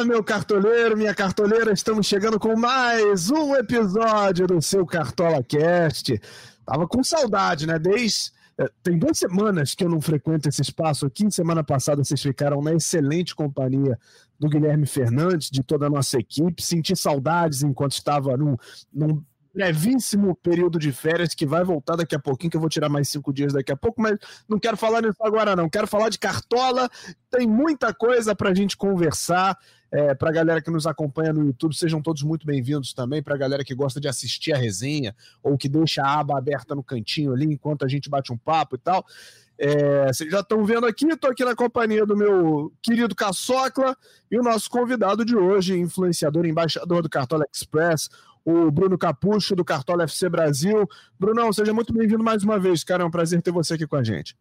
Fala, meu cartoleiro, minha cartoleira, estamos chegando com mais um episódio do seu Cartola Cast. Tava com saudade, né? Desde. Eh, tem duas semanas que eu não frequento esse espaço aqui. Semana passada vocês ficaram na excelente companhia do Guilherme Fernandes, de toda a nossa equipe. Senti saudades enquanto estava num, num brevíssimo período de férias que vai voltar daqui a pouquinho, que eu vou tirar mais cinco dias daqui a pouco, mas não quero falar nisso agora, não. Quero falar de cartola. Tem muita coisa para a gente conversar. É, para a galera que nos acompanha no YouTube, sejam todos muito bem-vindos também. Para a galera que gosta de assistir a resenha ou que deixa a aba aberta no cantinho ali enquanto a gente bate um papo e tal. É, vocês já estão vendo aqui, estou aqui na companhia do meu querido Caçocla e o nosso convidado de hoje, influenciador e embaixador do Cartola Express, o Bruno Capucho, do Cartola FC Brasil. Brunão, seja muito bem-vindo mais uma vez, cara. É um prazer ter você aqui com a gente.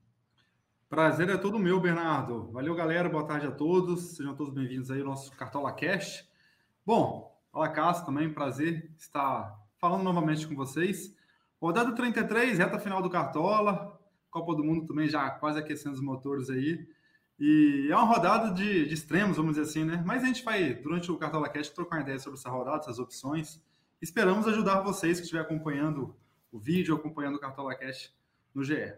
Prazer é todo meu, Bernardo. Valeu, galera. Boa tarde a todos. Sejam todos bem-vindos aí ao nosso Cartola Cash. Bom, fala Cássio também, prazer estar falando novamente com vocês. Rodada 33, reta final do Cartola. Copa do Mundo também já quase aquecendo os motores aí. E é uma rodada de, de extremos, vamos dizer assim, né? Mas a gente vai, durante o Cartola Cash, trocar uma ideia sobre essa rodada, essas opções. Esperamos ajudar vocês que estiver acompanhando o vídeo, acompanhando o Cartola Cash no GE.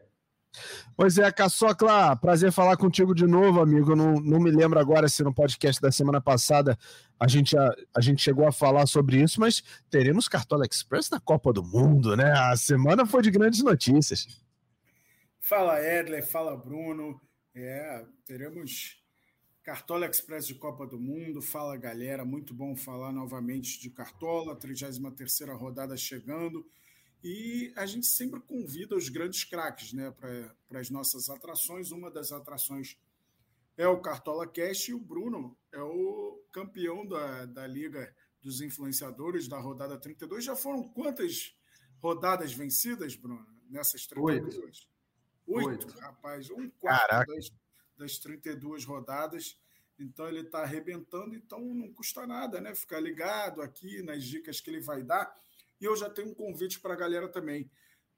Pois é, Caçocla, prazer falar contigo de novo, amigo. Eu não, não me lembro agora se no podcast da semana passada a gente, a, a gente chegou a falar sobre isso, mas teremos Cartola Express na Copa do Mundo, né? A semana foi de grandes notícias. Fala, Edler, fala, Bruno. É, teremos Cartola Express de Copa do Mundo, fala galera, muito bom falar novamente de Cartola, 33 rodada chegando. E a gente sempre convida os grandes craques né, para as nossas atrações. Uma das atrações é o Cartola Cash e o Bruno é o campeão da, da Liga dos Influenciadores da rodada 32. Já foram quantas rodadas vencidas, Bruno, nessas 32? Oito. Oito, Oito. rapaz, um quarto das, das 32 rodadas. Então ele está arrebentando, então não custa nada, né? Ficar ligado aqui nas dicas que ele vai dar. E eu já tenho um convite para a galera também.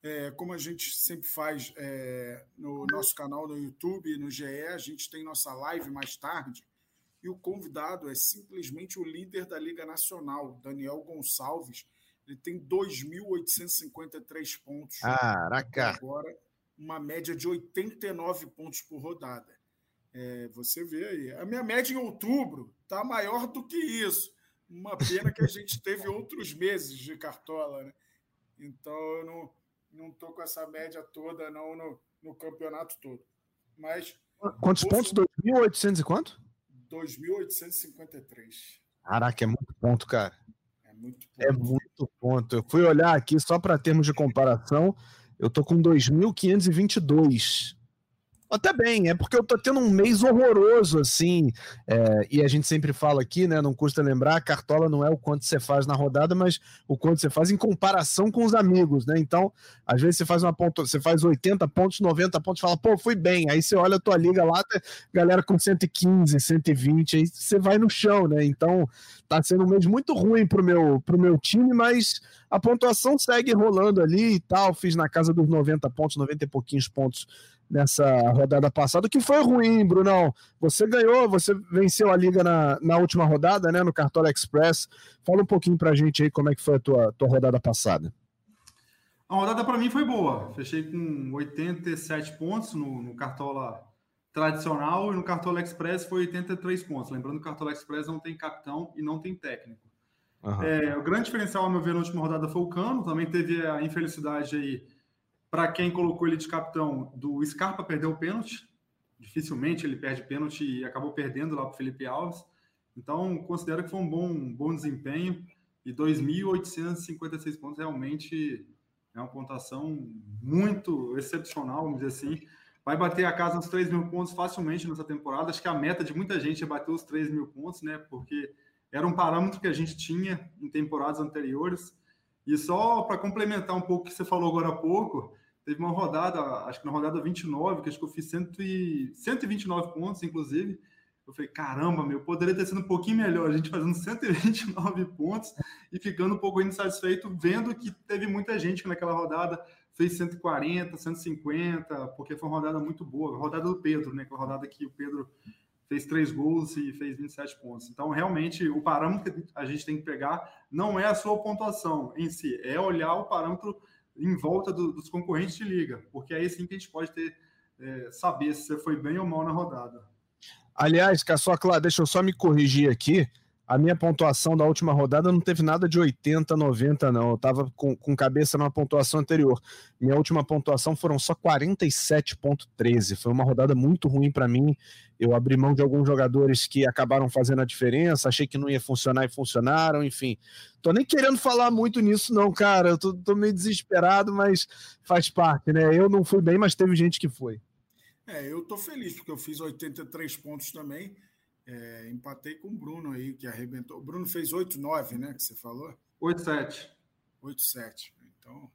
É, como a gente sempre faz é, no nosso canal no YouTube, no GE, a gente tem nossa live mais tarde. E o convidado é simplesmente o líder da Liga Nacional, Daniel Gonçalves. Ele tem 2.853 pontos. Caraca! Agora, uma média de 89 pontos por rodada. É, você vê aí. A minha média em outubro está maior do que isso. Uma pena que a gente teve outros meses de cartola, né? Então eu não não tô com essa média toda não no, no campeonato todo. Mas quantos pontos? 2.800 e quanto? 2.853. Caraca, é muito ponto, cara. É muito ponto. É muito ponto. Eu fui olhar aqui só para termos de comparação. Eu tô com 2.522 até bem, é porque eu tô tendo um mês horroroso, assim, é, e a gente sempre fala aqui, né, não custa lembrar, cartola não é o quanto você faz na rodada, mas o quanto você faz em comparação com os amigos, né, então, às vezes você faz uma ponto, você faz 80 pontos, 90 pontos, fala, pô, fui bem, aí você olha a tua liga lá, tá, galera com 115, 120, aí você vai no chão, né, então, tá sendo um mês muito ruim pro meu, pro meu time, mas a pontuação segue rolando ali e tal, fiz na casa dos 90 pontos, 90 e pouquinhos pontos nessa rodada passada, que foi ruim, Brunão. Você ganhou, você venceu a liga na, na última rodada, né, no Cartola Express. Fala um pouquinho pra gente aí como é que foi a tua, tua rodada passada. A rodada para mim foi boa. Fechei com 87 pontos no, no Cartola tradicional e no Cartola Express foi 83 pontos. Lembrando que o Cartola Express não tem capitão e não tem técnico. Uhum. É, o grande diferencial, a meu ver, na última rodada foi o Cano. Também teve a infelicidade aí para quem colocou ele de capitão, do Scarpa perdeu o pênalti. Dificilmente ele perde pênalti e acabou perdendo lá para o Felipe Alves. Então, considero que foi um bom, bom desempenho. E 2.856 pontos realmente é uma pontuação muito excepcional, vamos dizer assim. Vai bater a casa nos 3 mil pontos facilmente nessa temporada. Acho que a meta de muita gente é bater os 3 mil pontos, né? Porque era um parâmetro que a gente tinha em temporadas anteriores. E só para complementar um pouco o que você falou agora há pouco, Teve uma rodada, acho que na rodada 29, que acho que eu fiz 100 e, 129 pontos, inclusive. Eu falei, caramba, meu, poderia ter sido um pouquinho melhor. A gente fazendo 129 pontos e ficando um pouco insatisfeito, vendo que teve muita gente que naquela rodada fez 140, 150, porque foi uma rodada muito boa. A rodada do Pedro, né? É a rodada que o Pedro fez três gols e fez 27 pontos. Então, realmente, o parâmetro que a gente tem que pegar não é a sua pontuação em si, é olhar o parâmetro em volta do, dos concorrentes de liga, porque aí sim que a gente pode ter é, saber se você foi bem ou mal na rodada. Aliás, Caçocla, deixa eu só me corrigir aqui a minha pontuação da última rodada não teve nada de 80, 90, não. Eu estava com, com cabeça numa pontuação anterior. Minha última pontuação foram só 47,13. Foi uma rodada muito ruim para mim. Eu abri mão de alguns jogadores que acabaram fazendo a diferença, achei que não ia funcionar e funcionaram, enfim. Tô nem querendo falar muito nisso, não, cara. Eu tô, tô meio desesperado, mas faz parte, né? Eu não fui bem, mas teve gente que foi. É, eu tô feliz, porque eu fiz 83 pontos também é, empatei com o Bruno aí, que arrebentou. O Bruno fez 8-9, né? Que você falou? 8-7. 8-7. Então,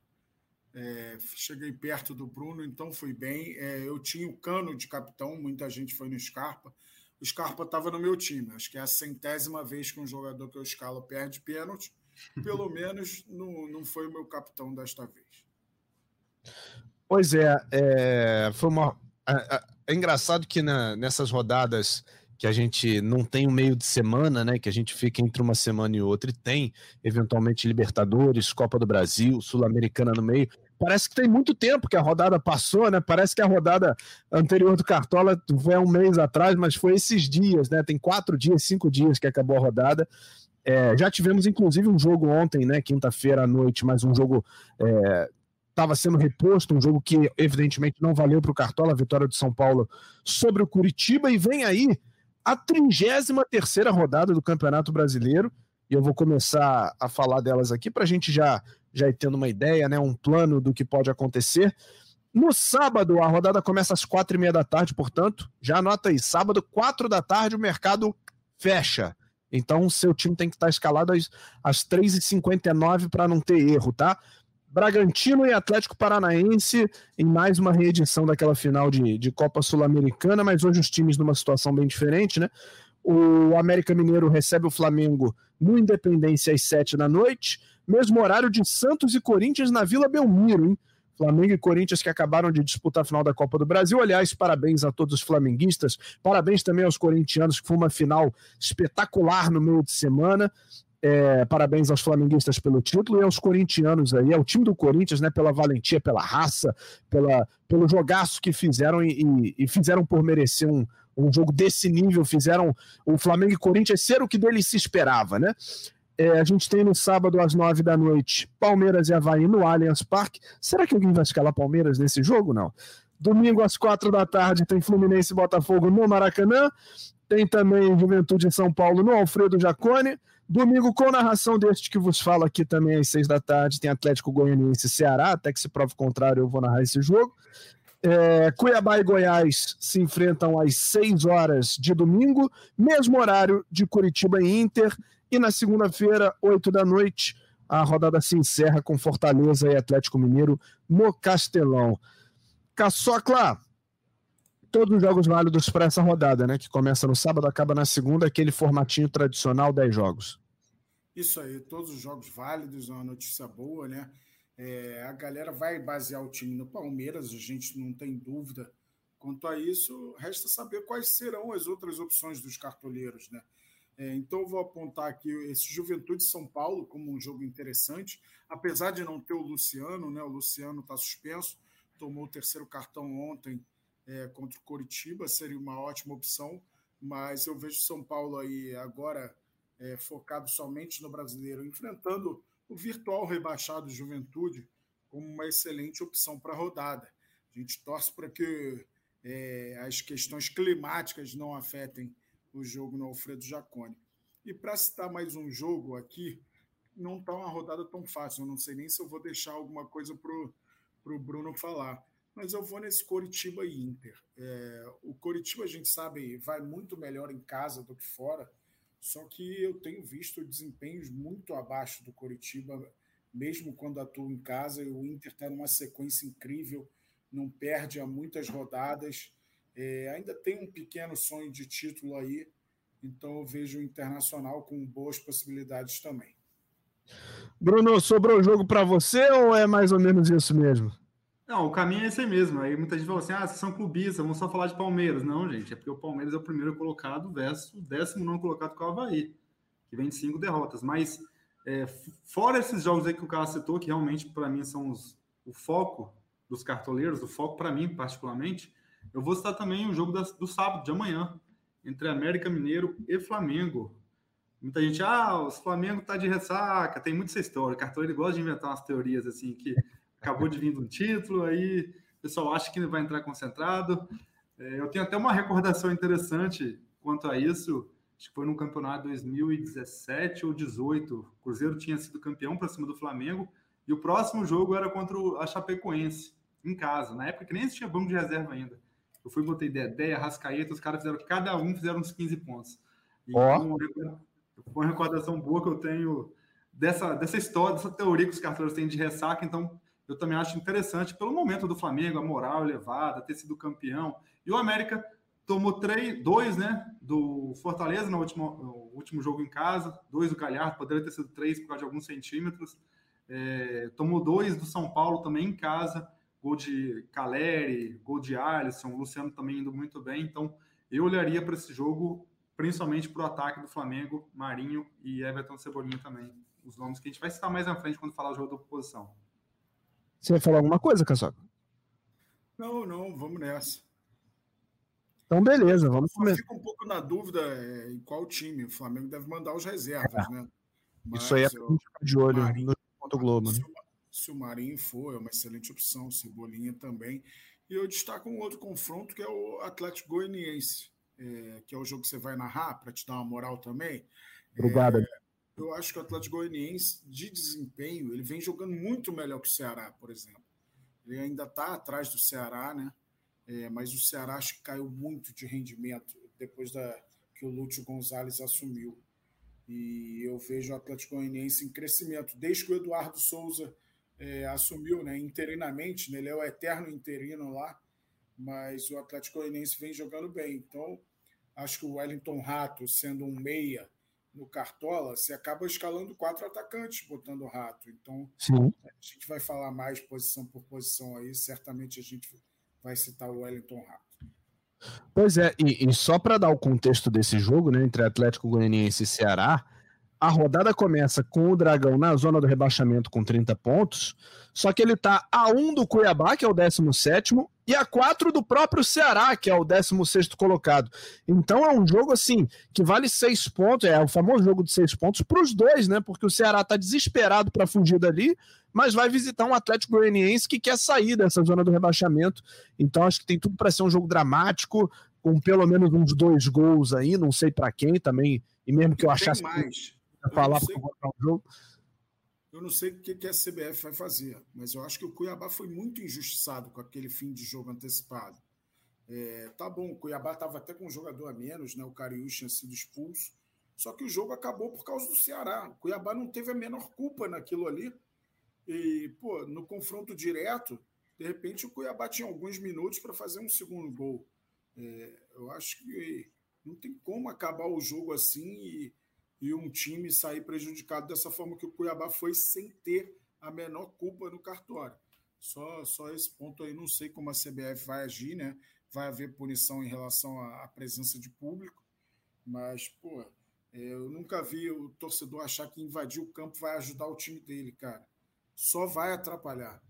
é, cheguei perto do Bruno, então fui bem. É, eu tinha o cano de capitão, muita gente foi no Scarpa. O Scarpa estava no meu time. Acho que é a centésima vez que um jogador que eu escalo perde pênalti. Pelo menos não, não foi o meu capitão desta vez. Pois é, é foi uma. É, é engraçado que na, nessas rodadas que a gente não tem um meio de semana, né? Que a gente fica entre uma semana e outra e tem, eventualmente, Libertadores, Copa do Brasil, Sul-Americana no meio. Parece que tem muito tempo que a rodada passou, né? Parece que a rodada anterior do Cartola foi um mês atrás, mas foi esses dias, né? Tem quatro dias, cinco dias que acabou a rodada. É, já tivemos, inclusive, um jogo ontem, né? Quinta-feira à noite, mas um jogo estava é, sendo reposto, um jogo que evidentemente não valeu para o Cartola, a vitória do São Paulo sobre o Curitiba, e vem aí a 33 rodada do Campeonato Brasileiro, e eu vou começar a falar delas aqui para a gente já, já ir tendo uma ideia, né, um plano do que pode acontecer. No sábado, a rodada começa às quatro e meia da tarde, portanto, já anota aí, sábado, quatro da tarde, o mercado fecha. Então, seu time tem que estar escalado às, às 3h59 para não ter erro, tá? Bragantino e Atlético Paranaense em mais uma reedição daquela final de, de Copa Sul-Americana, mas hoje os times numa situação bem diferente, né? O América Mineiro recebe o Flamengo no Independência às sete da noite, mesmo horário de Santos e Corinthians na Vila Belmiro, hein? Flamengo e Corinthians que acabaram de disputar a final da Copa do Brasil. Aliás, parabéns a todos os flamenguistas, parabéns também aos corintianos, que foi uma final espetacular no meio de semana. É, parabéns aos flamenguistas pelo título e aos corintianos aí, ao time do Corinthians, né, pela valentia, pela raça, pela, pelo jogaço que fizeram e, e, fizeram por merecer um, um jogo desse nível, fizeram o Flamengo e Corinthians ser o que dele se esperava, né? É, a gente tem no sábado às nove da noite Palmeiras e Havaí no Allianz Parque. Será que alguém vai escalar Palmeiras nesse jogo? Não. Domingo às quatro da tarde tem Fluminense e Botafogo no Maracanã. Tem também Juventude em São Paulo no Alfredo Jacone. Domingo, com narração deste que vos fala aqui também às seis da tarde, tem Atlético Goianiense e Ceará, até que se prove o contrário, eu vou narrar esse jogo. É, Cuiabá e Goiás se enfrentam às seis horas de domingo, mesmo horário de Curitiba e Inter. E na segunda-feira, oito da noite, a rodada se encerra com Fortaleza e Atlético Mineiro no Castelão. Caçocla, todos os jogos válidos para essa rodada, né? Que começa no sábado, acaba na segunda, aquele formatinho tradicional, 10 jogos. Isso aí, todos os jogos válidos, uma notícia boa, né? É, a galera vai basear o time no Palmeiras, a gente não tem dúvida quanto a isso. Resta saber quais serão as outras opções dos cartoleiros, né? É, então, vou apontar aqui esse Juventude São Paulo como um jogo interessante, apesar de não ter o Luciano, né? O Luciano está suspenso, tomou o terceiro cartão ontem é, contra o Coritiba, seria uma ótima opção, mas eu vejo São Paulo aí agora é, focado somente no brasileiro, enfrentando o virtual rebaixado Juventude como uma excelente opção para a rodada. A gente torce para que é, as questões climáticas não afetem o jogo no Alfredo Jacone. E para citar mais um jogo aqui, não está uma rodada tão fácil. Eu não sei nem se eu vou deixar alguma coisa para o Bruno falar mas eu vou nesse Coritiba e Inter. É, o Coritiba, a gente sabe, vai muito melhor em casa do que fora, só que eu tenho visto desempenhos muito abaixo do Coritiba, mesmo quando atuo em casa, e o Inter está numa sequência incrível, não perde há muitas rodadas, é, ainda tem um pequeno sonho de título aí, então eu vejo o Internacional com boas possibilidades também. Bruno, sobrou o jogo para você ou é mais ou menos isso mesmo? Não, o caminho é esse mesmo. Aí muita gente fala assim: ah, vocês são clubistas, vamos só falar de Palmeiras. Não, gente, é porque o Palmeiras é o primeiro colocado versus o décimo não colocado com o Havaí, que vem de cinco derrotas. Mas, é, fora esses jogos aí que o cara citou, que realmente para mim são os, o foco dos cartoleiros, o foco para mim particularmente, eu vou citar também o jogo das, do sábado, de amanhã, entre América Mineiro e Flamengo. Muita gente, ah, o Flamengo tá de ressaca, tem muita essa história. O cartoleiro gosta de inventar umas teorias assim que acabou de vir um título, aí o pessoal acha que vai entrar concentrado. É, eu tenho até uma recordação interessante quanto a isso. Acho que foi no campeonato 2017 ou 18. O Cruzeiro tinha sido campeão para cima do Flamengo e o próximo jogo era contra a Chapecoense, em casa. Na época que nem existia banco de reserva ainda. Eu fui, botei Dedé, Rascaeta, os caras fizeram, cada um fizeram uns 15 pontos. E oh. uma recordação boa que eu tenho dessa, dessa história, dessa teoria que os cartões têm de ressaca. Então, eu também acho interessante pelo momento do Flamengo, a moral elevada, ter sido campeão. E o América tomou três, dois, né, do Fortaleza no último, no último jogo em casa, dois do Galhardo, poderia ter sido três por causa de alguns centímetros. É, tomou dois do São Paulo também em casa, gol de Caleri, gol de Alisson, Luciano também indo muito bem. Então, eu olharia para esse jogo, principalmente para o ataque do Flamengo, Marinho e Everton Cebolinha também. Os nomes que a gente vai citar mais na frente quando falar o jogo da oposição. Você vai falar alguma coisa, Caçoca? Não, não, vamos nessa. Então, beleza, vamos começar. Fico um pouco na dúvida é, em qual time. O Flamengo deve mandar os reservas, é. né? Mas, Isso aí é eu, de olho Marinho, no Globo, né? Se o Marinho for, é uma excelente opção, Cebolinha também. E eu destaco um outro confronto que é o Atlético Goianiense, é, que é o jogo que você vai narrar para te dar uma moral também. Obrigado. É, eu acho que o Atlético Goianiense, de desempenho, ele vem jogando muito melhor que o Ceará, por exemplo. Ele ainda está atrás do Ceará, né? É, mas o Ceará acho que caiu muito de rendimento depois da, que o Lúcio Gonzalez assumiu. E eu vejo o Atlético Goianiense em crescimento. Desde que o Eduardo Souza é, assumiu né, interinamente, né, ele é o eterno interino lá, mas o Atlético Goianiense vem jogando bem. Então, acho que o Wellington Rato, sendo um meia, no Cartola, você acaba escalando quatro atacantes botando o rato. Então, Sim. a gente vai falar mais posição por posição aí. Certamente a gente vai citar o Wellington Rato. Pois é, e, e só para dar o contexto desse jogo, né, entre Atlético Goianiense e Ceará, a rodada começa com o Dragão na zona do rebaixamento com 30 pontos, só que ele está a 1 do Cuiabá, que é o 17, e a 4 do próprio Ceará, que é o 16 colocado. Então é um jogo assim que vale 6 pontos, é o famoso jogo de 6 pontos para os dois, né? Porque o Ceará está desesperado para fugir dali, mas vai visitar um Atlético Goianiense que quer sair dessa zona do rebaixamento. Então acho que tem tudo para ser um jogo dramático, com pelo menos uns dois gols aí, não sei para quem também, e mesmo que eu achasse. Mais. Que falar para o jogo. Eu não sei o que a CBF vai fazer, mas eu acho que o Cuiabá foi muito injustiçado com aquele fim de jogo antecipado. É, tá bom, o Cuiabá estava até com um jogador a menos, né? O Cariús tinha sido expulso. Só que o jogo acabou por causa do Ceará. O Cuiabá não teve a menor culpa naquilo ali. E, pô, no confronto direto, de repente o Cuiabá tinha alguns minutos para fazer um segundo gol. É, eu acho que não tem como acabar o jogo assim e e um time sair prejudicado dessa forma que o Cuiabá foi sem ter a menor culpa no cartório. Só, só esse ponto aí, não sei como a CBF vai agir, né? Vai haver punição em relação à, à presença de público, mas, pô, é, eu nunca vi o torcedor achar que invadir o campo vai ajudar o time dele, cara. Só vai atrapalhar.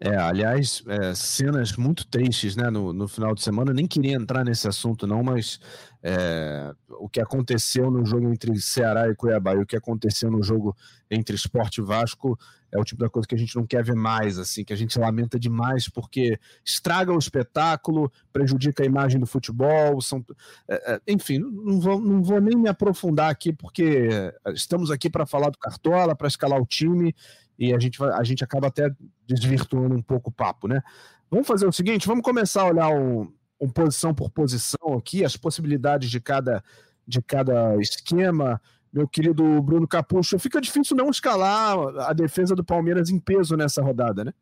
É, aliás, é, cenas muito tristes, né, no, no final de semana. Eu nem queria entrar nesse assunto, não, mas é, o que aconteceu no jogo entre Ceará e Cuiabá e o que aconteceu no jogo entre Esporte e Vasco é o tipo da coisa que a gente não quer ver mais, assim, que a gente lamenta demais porque estraga o espetáculo, prejudica a imagem do futebol. São, é, é enfim, não vou, não vou nem me aprofundar aqui porque estamos aqui para falar do Cartola, para escalar o time e a gente, a gente acaba até desvirtuando um pouco o papo, né? Vamos fazer o seguinte, vamos começar a olhar um, um posição por posição aqui, as possibilidades de cada, de cada esquema. Meu querido Bruno Capucho, fica difícil não escalar a defesa do Palmeiras em peso nessa rodada, né?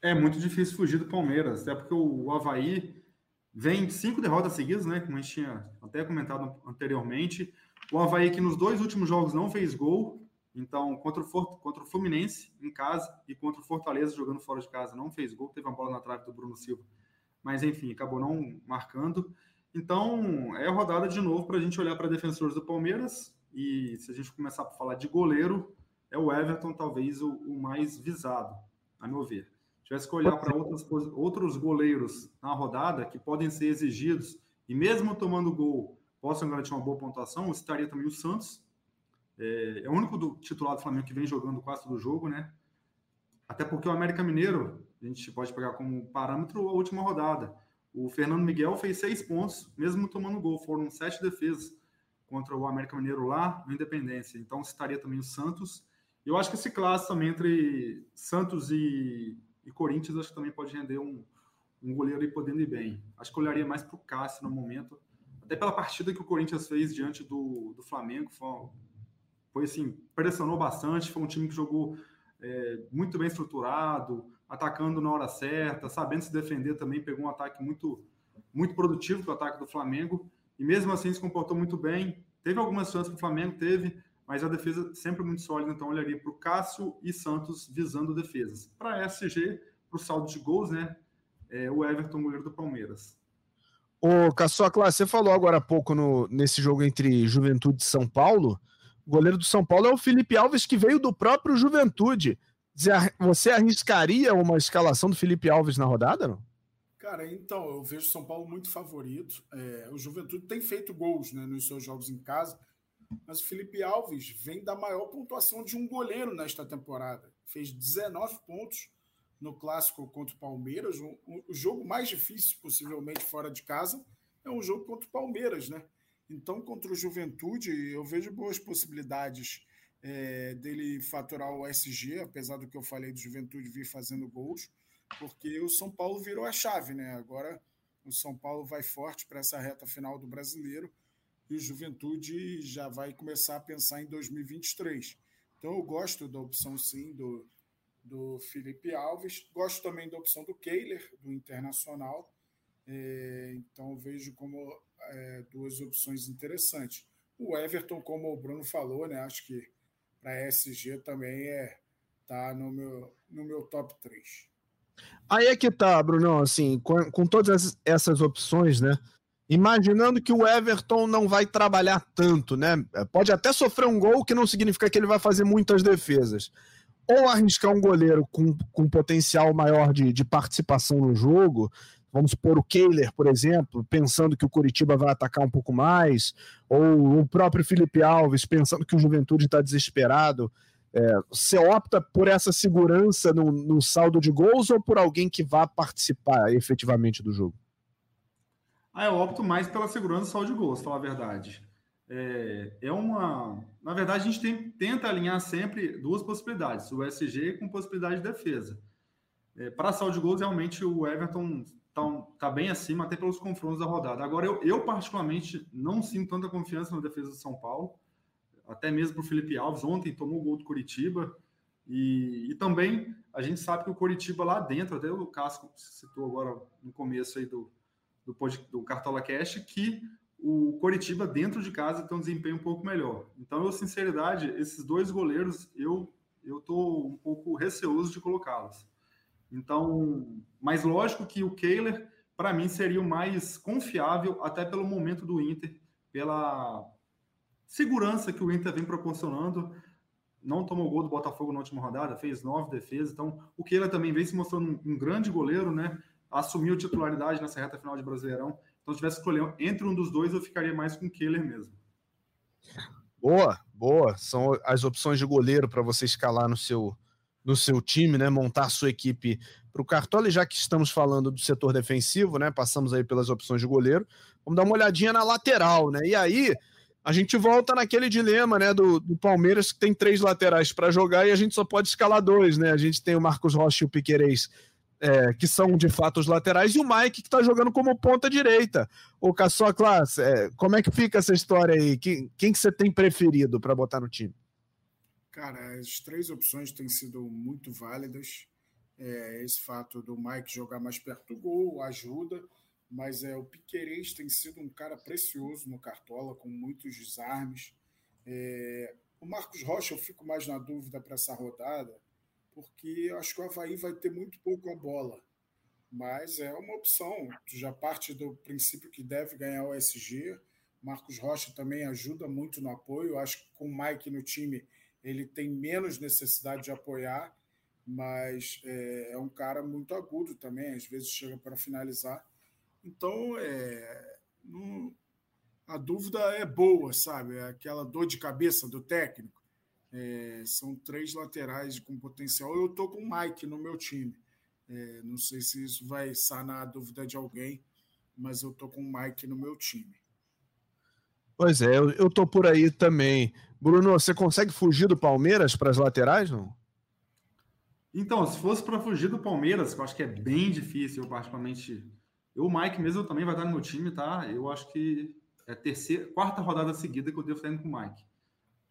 É muito difícil fugir do Palmeiras, até porque o Havaí vem cinco derrotas seguidas, né? Como a gente tinha até comentado anteriormente. O Havaí que nos dois últimos jogos não fez gol, Então, contra o, For contra o Fluminense em casa e contra o Fortaleza jogando fora de casa, não fez gol, teve uma bola na trave do Bruno Silva, mas enfim, acabou não marcando. Então, é rodada de novo para a gente olhar para defensores do Palmeiras e se a gente começar a falar de goleiro, é o Everton talvez o, o mais visado, a meu ver. Se tivesse que olhar para outros goleiros na rodada que podem ser exigidos e mesmo tomando gol possam garantir uma boa pontuação, eu citaria também o Santos, é, é, o único do titular do Flamengo que vem jogando quase todo jogo, né? Até porque o América Mineiro, a gente pode pegar como parâmetro a última rodada. O Fernando Miguel fez seis pontos, mesmo tomando gol. Foram sete defesas contra o América Mineiro lá no Independência. Então, citaria também o Santos. Eu acho que esse clássico também entre Santos e, e Corinthians, acho que também pode render um, um goleiro aí podendo ir bem. Acho que olharia mais para o Cássio no momento, até pela partida que o Corinthians fez diante do, do Flamengo. Foi foi assim, pressionou bastante, foi um time que jogou é, muito bem estruturado, atacando na hora certa, sabendo se defender também, pegou um ataque muito, muito produtivo para o ataque do Flamengo, e mesmo assim se comportou muito bem. Teve algumas chances que o Flamengo teve, mas a defesa sempre muito sólida, então olharia para o Cássio e Santos visando defesas. Para a SG, para o saldo de gols, né? É, o Everton, goleiro do Palmeiras. Ô, Caçocla, você falou agora há pouco no, nesse jogo entre Juventude e São Paulo, goleiro do São Paulo é o Felipe Alves, que veio do próprio Juventude. Você arriscaria uma escalação do Felipe Alves na rodada, não? Cara, então, eu vejo o São Paulo muito favorito. É, o Juventude tem feito gols né, nos seus jogos em casa, mas o Felipe Alves vem da maior pontuação de um goleiro nesta temporada. Fez 19 pontos no clássico contra o Palmeiras. O, o jogo mais difícil, possivelmente, fora de casa, é um jogo contra o Palmeiras, né? Então, contra o Juventude, eu vejo boas possibilidades é, dele faturar o SG, apesar do que eu falei do Juventude vir fazendo gols, porque o São Paulo virou a chave, né? Agora o São Paulo vai forte para essa reta final do brasileiro e o Juventude já vai começar a pensar em 2023. Então eu gosto da opção sim do, do Felipe Alves, gosto também da opção do Kehler, do Internacional. É, então vejo como é, duas opções interessantes. O Everton, como o Bruno falou, né, acho que para SG também é tá no meu, no meu top 3. Aí é que tá, Brunão, assim, com, com todas essas opções, né? Imaginando que o Everton não vai trabalhar tanto, né? Pode até sofrer um gol, que não significa que ele vai fazer muitas defesas. Ou arriscar um goleiro com, com potencial maior de, de participação no jogo, vamos supor o Kehler, por exemplo, pensando que o Curitiba vai atacar um pouco mais, ou o próprio Felipe Alves pensando que o Juventude está desesperado. É, você opta por essa segurança no, no, saldo de gols ou por alguém que vá participar efetivamente do jogo? Ah, eu opto mais pela segurança do saldo de gols, falar a verdade. É, é uma. Na verdade, a gente tem, tenta alinhar sempre duas possibilidades: o SG com possibilidade de defesa. É, para saldo de gols, realmente o Everton está tá bem acima, até pelos confrontos da rodada. Agora, eu, eu, particularmente não sinto tanta confiança na defesa do São Paulo, até mesmo para o Felipe Alves. Ontem tomou o gol do Curitiba. E, e, também a gente sabe que o Curitiba lá dentro, até o Casco citou agora no começo aí do, do, do Cartola Cash, que o Coritiba dentro de casa tem um desempenho um pouco melhor. Então, eu, sinceridade, esses dois goleiros, eu eu estou um pouco receoso de colocá-los. Então, mas lógico que o Kehler, para mim, seria o mais confiável, até pelo momento do Inter, pela segurança que o Inter vem proporcionando. Não tomou gol do Botafogo na última rodada, fez nove defesas. Então, o Kehler também vem se mostrando um, um grande goleiro, né? Assumiu titularidade nessa reta final de Brasileirão. Então, se tivesse que escolher entre um dos dois, eu ficaria mais com o Kehler mesmo. Boa, boa. São as opções de goleiro para você escalar no seu, no seu time, né, montar sua equipe para o Cartola, e já que estamos falando do setor defensivo, né, passamos aí pelas opções de goleiro, vamos dar uma olhadinha na lateral, né, e aí a gente volta naquele dilema, né, do, do Palmeiras que tem três laterais para jogar e a gente só pode escalar dois, né, a gente tem o Marcos Rocha e o Piquerez, é, que são de fato os laterais, e o Mike que está jogando como ponta direita. O Caçó Classe, é, como é que fica essa história aí? Quem, quem que você tem preferido para botar no time? Cara, as três opções têm sido muito válidas. É, esse fato do Mike jogar mais perto do gol ajuda, mas é, o Piquerez tem sido um cara precioso no Cartola, com muitos desarmes. É, O Marcos Rocha, eu fico mais na dúvida para essa rodada, porque eu acho que o Havaí vai ter muito pouco a bola. Mas é uma opção. Já parte do princípio que deve ganhar o SG. Marcos Rocha também ajuda muito no apoio. Acho que com o Mike no time ele tem menos necessidade de apoiar, mas é, é um cara muito agudo também, às vezes chega para finalizar. Então, é, não, a dúvida é boa, sabe? É aquela dor de cabeça do técnico. É, são três laterais com potencial. Eu estou com o Mike no meu time. É, não sei se isso vai sanar a dúvida de alguém, mas eu estou com o Mike no meu time. Pois é, eu, estou por aí também. Bruno, você consegue fugir do Palmeiras para as laterais, não? Então, se fosse para fugir do Palmeiras, eu acho que é bem difícil, eu particularmente. Eu, o Mike mesmo também vai estar no meu time, tá? Eu acho que é a terceira, quarta rodada seguida que eu devo estar indo com o Mike.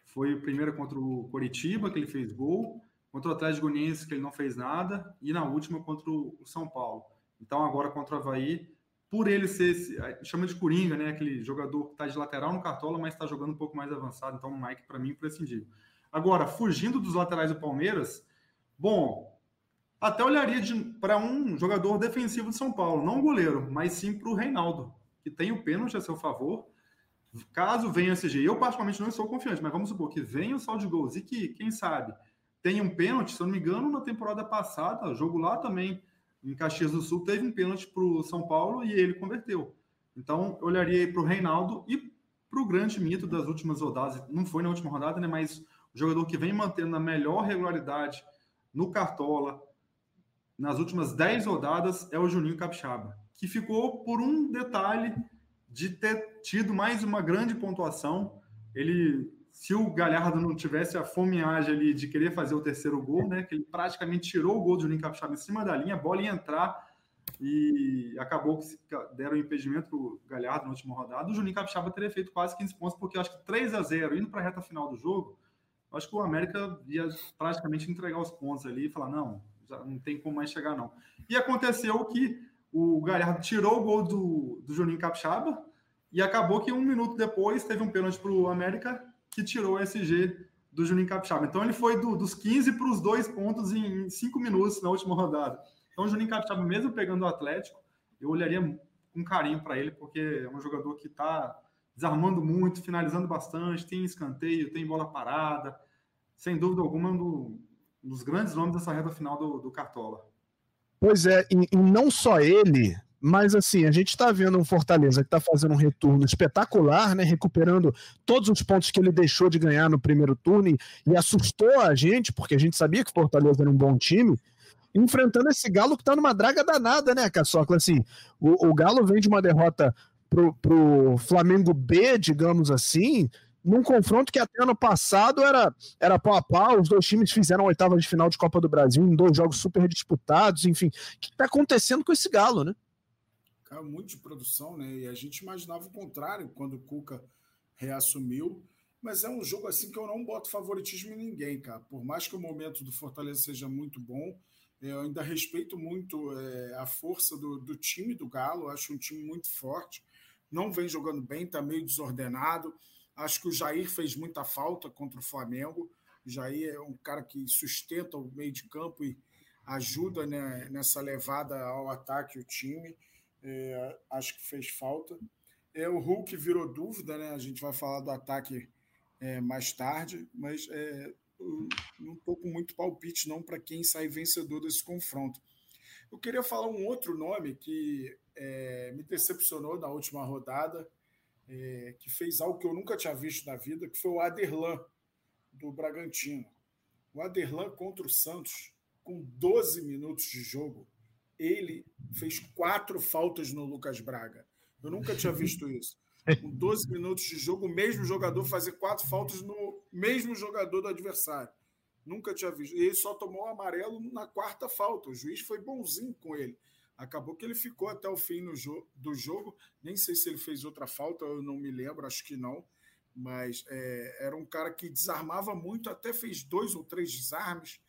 Foi o primeiro contra o Coritiba, que ele fez gol, contra o Atlético Goianiense, que ele não fez nada, e na última contra o São Paulo. Então, agora contra o Havaí, por ele ser, chama de coringa, né? Aquele jogador que está de lateral no cartola, mas está jogando um pouco mais avançado. Então, o Mike, para mim, prescindível. Agora, fugindo dos laterais do Palmeiras, bom, até olharia para um jogador defensivo de São Paulo, não goleiro, mas sim para o Reinaldo que tem o pênalti a seu favor. Caso venha esse SG, eu particularmente não estou confiante, mas vamos supor que venha o saldo de gols e que, quem sabe, tenha um pênalti, se eu não me engano, na temporada passada, jogo lá também, em Caxias do Sul, teve um pênalti para o São Paulo e ele converteu. Então, eu olharia para o Reinaldo e para o grande mito das últimas rodadas, não foi na última rodada, né, mas o jogador que vem mantendo a melhor regularidade no Cartola nas últimas 10 rodadas é o Juninho Capixaba que ficou por um detalhe de ter tido mais uma grande pontuação. Ele, se o Galhardo não tivesse a fomeagem ali de querer fazer o terceiro gol, né, que ele praticamente tirou o gol do Juninho Capixaba em cima da linha, a bola ia entrar e acabou que deram impedimento para o Galhardo na última rodada. O Juninho Capixaba teria feito quase 15 pontos, porque acho que 3 a 0 indo para a reta final do jogo, acho que o América ia praticamente entregar os pontos ali e falar: não, já não tem como mais chegar, não. E aconteceu que o Galhardo tirou o gol do, do Juninho Capixaba e acabou que um minuto depois teve um pênalti para o América que tirou o SG do Juninho Capixaba. Então ele foi do, dos 15 para os dois pontos em 5 minutos na última rodada. Então o Juninho Capixaba, mesmo pegando o Atlético, eu olharia com carinho para ele, porque é um jogador que está desarmando muito, finalizando bastante, tem escanteio, tem bola parada. Sem dúvida alguma, é um dos grandes nomes dessa reta final do, do Cartola. Pois é, e não só ele, mas assim, a gente está vendo um Fortaleza que está fazendo um retorno espetacular, né? Recuperando todos os pontos que ele deixou de ganhar no primeiro turno e, assustou a gente, porque a gente sabia que o Fortaleza era um bom time. Enfrentando esse Galo que está numa draga danada, né, Caçocla? Assim, o, o Galo vem de uma derrota pro, pro Flamengo B, digamos assim, num confronto que até ano passado era, era pau a pau, os dois times fizeram oitava de final de Copa do Brasil em dois jogos super disputados, enfim. O que está acontecendo com esse Galo, né? Cara, muito de produção, né? E a gente imaginava o contrário quando o Cuca reassumiu. Mas é um jogo assim que eu não boto favoritismo em ninguém, cara. Por mais que o momento do Fortaleza seja muito bom, eu ainda respeito muito é, a força do, do time do Galo. Acho um time muito forte. Não vem jogando bem, está meio desordenado. Acho que o Jair fez muita falta contra o Flamengo. O Jair é um cara que sustenta o meio de campo e ajuda né, nessa levada ao ataque o time. É, acho que fez falta. É, o Hulk virou dúvida, né? A gente vai falar do ataque é, mais tarde, mas é, não estou com muito palpite não para quem sai vencedor desse confronto. Eu queria falar um outro nome que é, me decepcionou na última rodada, é, que fez algo que eu nunca tinha visto na vida, que foi o Aderlan, do Bragantino. O Aderlan contra o Santos, com 12 minutos de jogo, ele fez quatro faltas no Lucas Braga. Eu nunca tinha visto isso. Com 12 minutos de jogo, o mesmo jogador fazer quatro faltas no mesmo jogador do adversário. Nunca tinha visto. E ele só tomou o amarelo na quarta falta. O juiz foi bonzinho com ele. Acabou que ele ficou até o fim jo do jogo. Nem sei se ele fez outra falta, eu não me lembro, acho que não. Mas é, era um cara que desarmava muito, até fez dois ou três desarmes,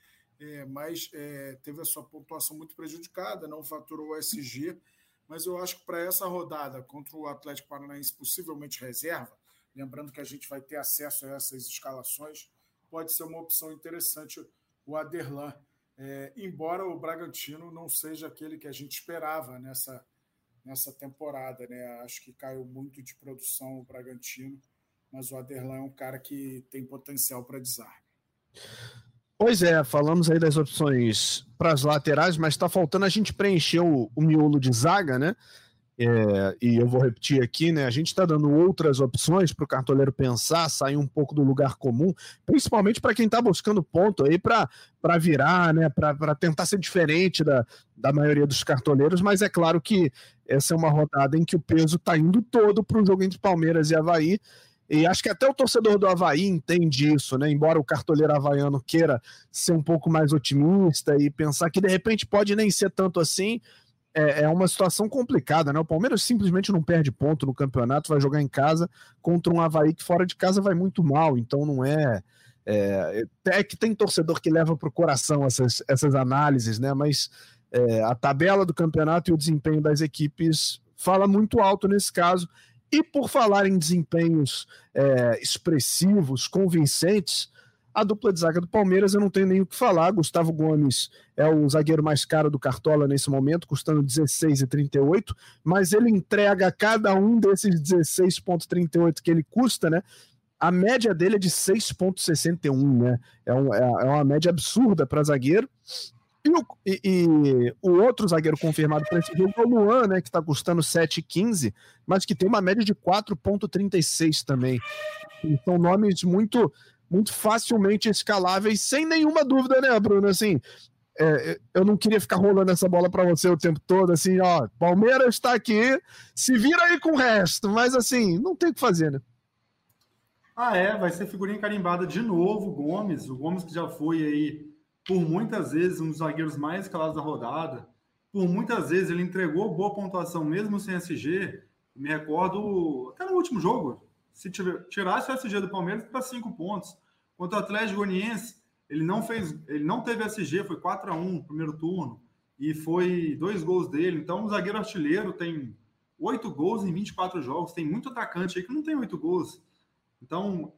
é, mas é, teve a sua pontuação muito prejudicada, não faturou o SG. Mas eu acho que para essa rodada contra o Atlético Paranaense, possivelmente reserva, lembrando que a gente vai ter acesso a essas escalações, pode ser uma opção interessante o Aderlan. É, embora o Bragantino não seja aquele que a gente esperava nessa, nessa temporada, né? Acho que caiu muito de produção o Bragantino, mas o Aderlan é um cara que tem potencial para desarme. Pois é, falamos aí das opções para as laterais, mas está faltando a gente preencher o, o miolo de zaga, né? É, e eu vou repetir aqui, né? A gente está dando outras opções para o cartoleiro pensar, sair um pouco do lugar comum, principalmente para quem está buscando ponto aí para virar, né? Para tentar ser diferente da, da maioria dos cartoleiros, mas é claro que essa é uma rodada em que o peso está indo todo para o jogo entre Palmeiras e Havaí. E acho que até o torcedor do Havaí entende isso, né? Embora o cartoleiro havaiano queira ser um pouco mais otimista e pensar que de repente pode nem ser tanto assim, é, é, uma situação complicada, né? O Palmeiras simplesmente não perde ponto no campeonato, vai jogar em casa contra um Havaí que fora de casa vai muito mal, então não é. É, é que tem torcedor que leva para o coração essas, essas análises, né? Mas é, a tabela do campeonato e o desempenho das equipes fala muito alto nesse caso. E por falar em desempenhos é, expressivos, convincentes, a dupla de zaga do Palmeiras eu não tenho nem o que falar. Gustavo Gomes é o zagueiro mais caro do Cartola nesse momento, custando 16,38, mas ele entrega cada um desses 16,38 que ele custa, né? A média dele é de 6,61, né? É, um, é, é uma média absurda para zagueiro. E o, e, e o, outro zagueiro confirmado para esse jogo é o Luan, né, que está custando 7,15, mas que tem uma média de 4,36 também. São nomes muito muito facilmente escaláveis, sem nenhuma dúvida, né, Bruno? Assim, é, eu não queria ficar rolando essa bola para você o tempo todo, assim, ó, Palmeiras está aqui, se vira aí com o resto, mas assim, não tem o que fazer, né? Ah, é, vai ser figurinha carimbada de novo, Gomes, o Gomes que já foi aí por muitas vezes um dos zagueiros mais escalados da rodada, por muitas vezes ele entregou boa pontuação mesmo sem SG, me recordo até no último jogo, se tiver, tirasse o SG do Palmeiras para cinco pontos. Contra o Atlético Goianiense, ele não fez, ele não teve SG, foi 4 a 1 no primeiro turno e foi dois gols dele. Então, o zagueiro artilheiro tem oito gols em 24 jogos. Tem muito atacante aí que não tem oito gols. Então,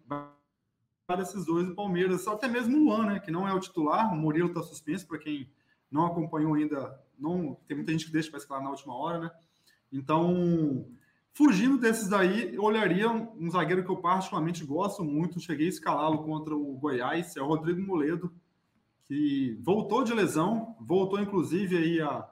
desses dois do Palmeiras, até mesmo o Luan, né, que não é o titular, o Murilo está suspenso para quem não acompanhou ainda, não tem muita gente que deixa para escalar na última hora, né? Então, Fugindo desses daí, eu olharia um zagueiro que eu particularmente gosto muito, cheguei a escalá-lo contra o Goiás, é o Rodrigo Moledo, que voltou de lesão, voltou inclusive aí a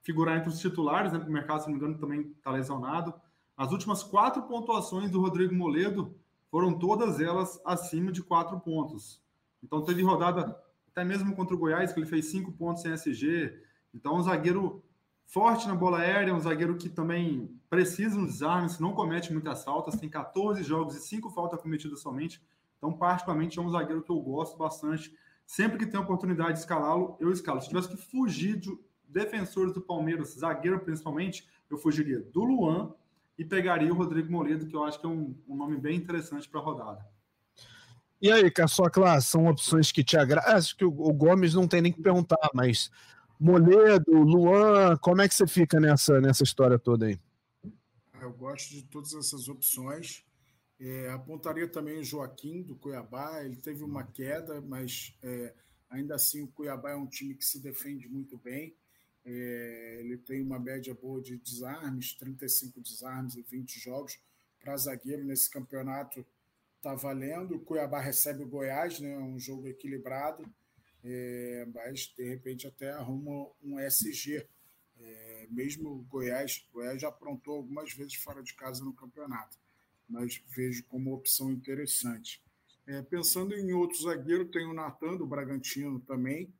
figurar entre os titulares, né? O mercado, se não me engano, também está lesionado. As últimas quatro pontuações do Rodrigo Moledo foram todas elas acima de quatro pontos. Então teve rodada até mesmo contra o Goiás, que ele fez cinco pontos sem SG. Então, um zagueiro forte na bola aérea, um zagueiro que também precisa nos desarmes, não comete muitas faltas, tem 14 jogos e 5 faltas cometidas somente. Então, particularmente, é um zagueiro que eu gosto bastante. Sempre que tem oportunidade de escalá-lo, eu escalo. Se tivesse que fugir de defensores do Palmeiras, zagueiro principalmente, eu fugiria do Luan e pegaria o Rodrigo Moledo, que eu acho que é um, um nome bem interessante para a rodada. E aí, Caçocla, são opções que te agradam? Acho que o, o Gomes não tem nem que perguntar, mas Moledo, Luan, como é que você fica nessa, nessa história toda aí? Eu gosto de todas essas opções. É, apontaria também o Joaquim do Cuiabá. Ele teve uma queda, mas é, ainda assim o Cuiabá é um time que se defende muito bem. É, ele tem uma média boa de desarmes, 35 desarmes em 20 jogos. Para zagueiro nesse campeonato está valendo. O Cuiabá recebe o Goiás, né, um jogo equilibrado é, mas de repente até arruma um SG. É, mesmo Goiás, Goiás já aprontou algumas vezes fora de casa no campeonato, mas vejo como opção interessante. É, pensando em outro zagueiro, tem o Natan do Bragantino também,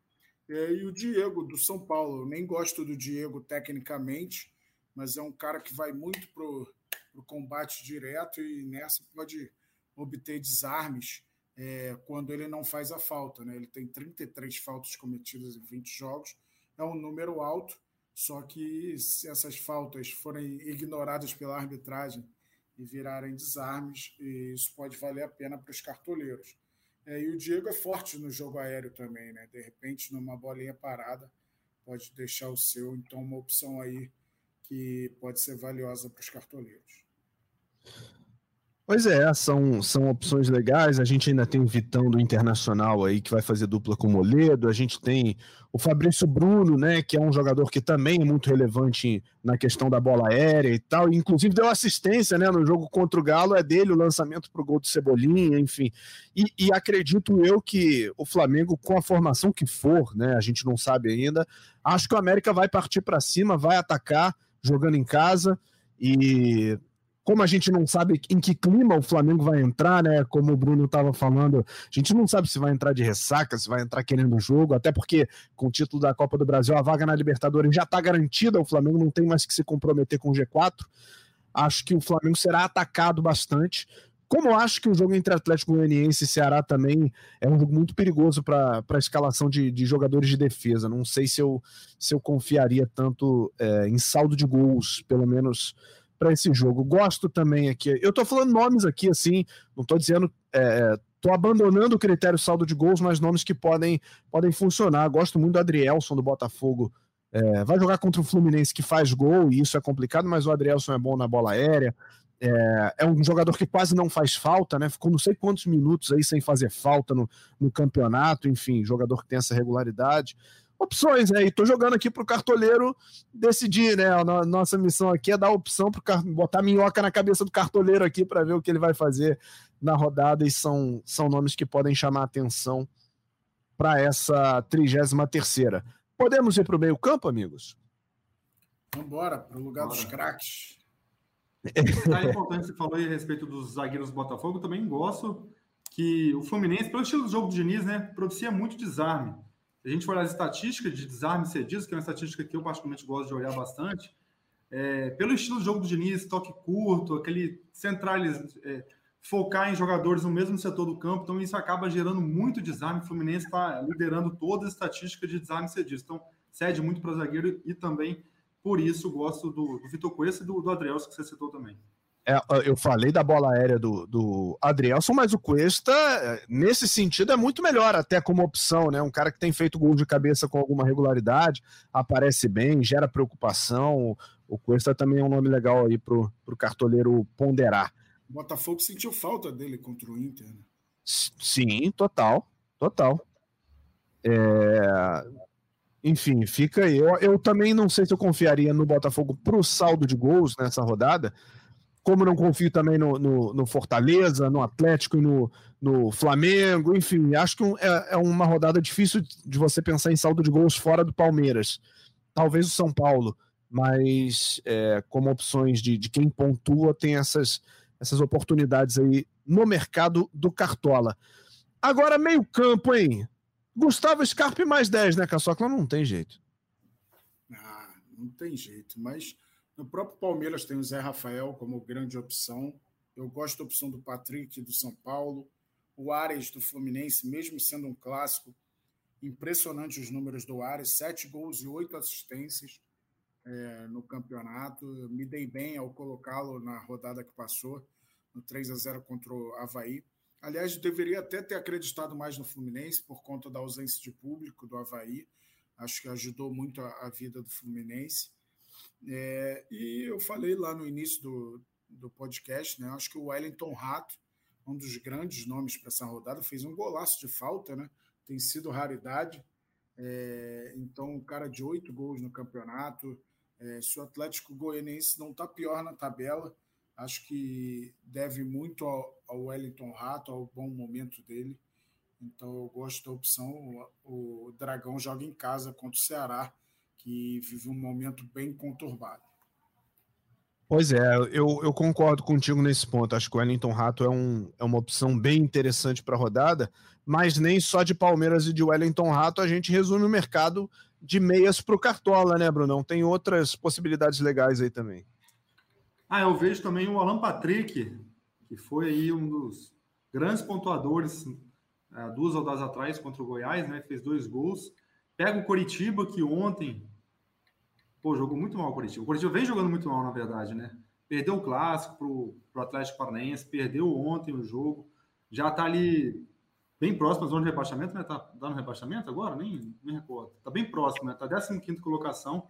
é, e o Diego do São Paulo. Eu nem gosto do Diego tecnicamente, mas é um cara que vai muito para o combate direto e nessa pode obter desarmes é, quando ele não faz a falta. Né? Ele tem 33 faltas cometidas em 20 jogos, é um número alto, só que se essas faltas forem ignoradas pela arbitragem e virarem desarmes, isso pode valer a pena para os cartoleiros. É, e o Diego é forte no jogo aéreo também, né? De repente, numa bolinha parada, pode deixar o seu. Então, uma opção aí que pode ser valiosa para os cartoleiros. Pois é, são, são opções legais. A gente ainda tem o Vitão do Internacional aí, que vai fazer dupla com o Moledo. A gente tem o Fabrício Bruno, né, que é um jogador que também é muito relevante na questão da bola aérea e tal. Inclusive deu assistência né, no jogo contra o Galo, é dele o lançamento para o gol do Cebolinha, enfim. E, e, acredito eu que o Flamengo, com a formação que for, né, a gente não sabe ainda, acho que o América vai partir para cima, vai atacar jogando em casa. E como a gente não sabe em que clima o Flamengo vai entrar, né? Como o Bruno estava falando, a gente não sabe se vai entrar de ressaca, se vai entrar querendo o jogo, até porque com o título da Copa do Brasil, a vaga na Libertadores já está garantida, o Flamengo não tem mais que se comprometer com o G4. Acho que o Flamengo será atacado bastante. Como acho que o jogo entre Atlético Goianiense e Ceará também é um jogo muito perigoso para a escalação de, de, jogadores de defesa. Não sei se eu, se eu confiaria tanto é, em saldo de gols, pelo menos para esse jogo. Gosto também aqui. Eu tô falando nomes aqui, assim, não tô dizendo. É, tô abandonando o critério saldo de gols, mas nomes que podem, podem funcionar. Gosto muito do Adrielson do Botafogo. É, vai jogar contra o Fluminense que faz gol, e isso é complicado, mas o Adrielson é bom na bola aérea. É, é, um jogador que quase não faz falta, né? Ficou não sei quantos minutos aí sem fazer falta no, no campeonato, enfim, jogador que tem essa regularidade opções, né? E tô jogando aqui pro cartoleiro decidir, né? A nossa missão aqui é dar opção para botar minhoca na cabeça do cartoleiro aqui para ver o que ele vai fazer na rodada e são, são nomes que podem chamar atenção para essa 33 terceira. Podemos ir para o meio campo, amigos? Vamos embora, para o lugar Bora. dos craques. É importante que você falou aí a respeito dos zagueiros do Botafogo, também gosto que o Fluminense, pelo estilo do jogo do Diniz, né, propicia muito desarme a gente for as estatísticas de desarme cedidos, que é uma estatística que eu particularmente gosto de olhar bastante, é, pelo estilo de jogo do Diniz, toque curto, aquele centralizar, é, focar em jogadores no mesmo setor do campo, então isso acaba gerando muito desarme. O Fluminense está liderando todas as estatísticas de desarme cedidos, então cede muito para zagueiro e também por isso gosto do, do Vitor Cuesta e do, do Adrielson, que você citou também. É, eu falei da bola aérea do, do Adrielson, mas o Cuesta, nesse sentido, é muito melhor até como opção, né? Um cara que tem feito gol de cabeça com alguma regularidade, aparece bem, gera preocupação. O Cuesta também é um nome legal aí pro, pro cartoleiro ponderar. O Botafogo sentiu falta dele contra o Inter, né? Sim, total, total. É... Enfim, fica aí. Eu, eu também não sei se eu confiaria no Botafogo pro saldo de gols nessa rodada, como não confio também no, no, no, Fortaleza, no Atlético e no, no Flamengo, enfim, acho que é, é, uma rodada difícil de você pensar em saldo de gols fora do Palmeiras. Talvez o São Paulo, mas é, como opções de, de quem pontua, tem essas, essas oportunidades aí no mercado do Cartola. Agora, meio-campo, hein? Gustavo Scarpe mais 10, né, Caçocla? Não tem jeito. Ah, não tem jeito, mas no próprio Palmeiras tem o Zé Rafael como grande opção. Eu gosto da opção do Patrick do São Paulo, o Ares do Fluminense, mesmo sendo um clássico. Impressionante os números do Ares, sete gols e oito assistências é, no campeonato. Me dei bem ao colocá-lo na rodada que passou, no 3 a 0 contra o Havaí. Aliás, deveria até ter acreditado mais no Fluminense por conta da ausência de público do Havaí. Acho que ajudou muito a, a vida do Fluminense. É, e eu falei lá no início do, do podcast, né? Acho que o Wellington Rato, um dos grandes nomes para essa rodada, fez um golaço de falta, né? Tem sido raridade. É, então, um cara de oito gols no campeonato. É, se o Atlético Goianiense não está pior na tabela, acho que deve muito ao, ao, Wellington Rato, ao bom momento dele. Então, eu gosto da opção. O, o Dragão joga em casa contra o Ceará que vive um momento bem conturbado. Pois é, eu, eu concordo contigo nesse ponto. Acho que o Wellington Rato é, um, é uma opção bem interessante para a rodada, mas nem só de Palmeiras e de Wellington Rato a gente resume o mercado de meias para o Cartola, né, Brunão? Tem outras possibilidades legais aí também. Ah, eu vejo também o Alan Patrick, que foi aí um dos grandes pontuadores é, duas rodadas atrás contra o Goiás, né? Fez dois gols. Pega o Coritiba, que ontem Pô, jogou muito mal o Curitiba. O Curitiba vem jogando muito mal, na verdade, né? Perdeu o clássico pro, pro Atlético Paranaense, perdeu ontem o jogo, já tá ali bem próximo da zona de rebaixamento, né? Tá dando rebaixamento agora? Nem me recordo. Tá bem próximo, né? Tá 15 colocação.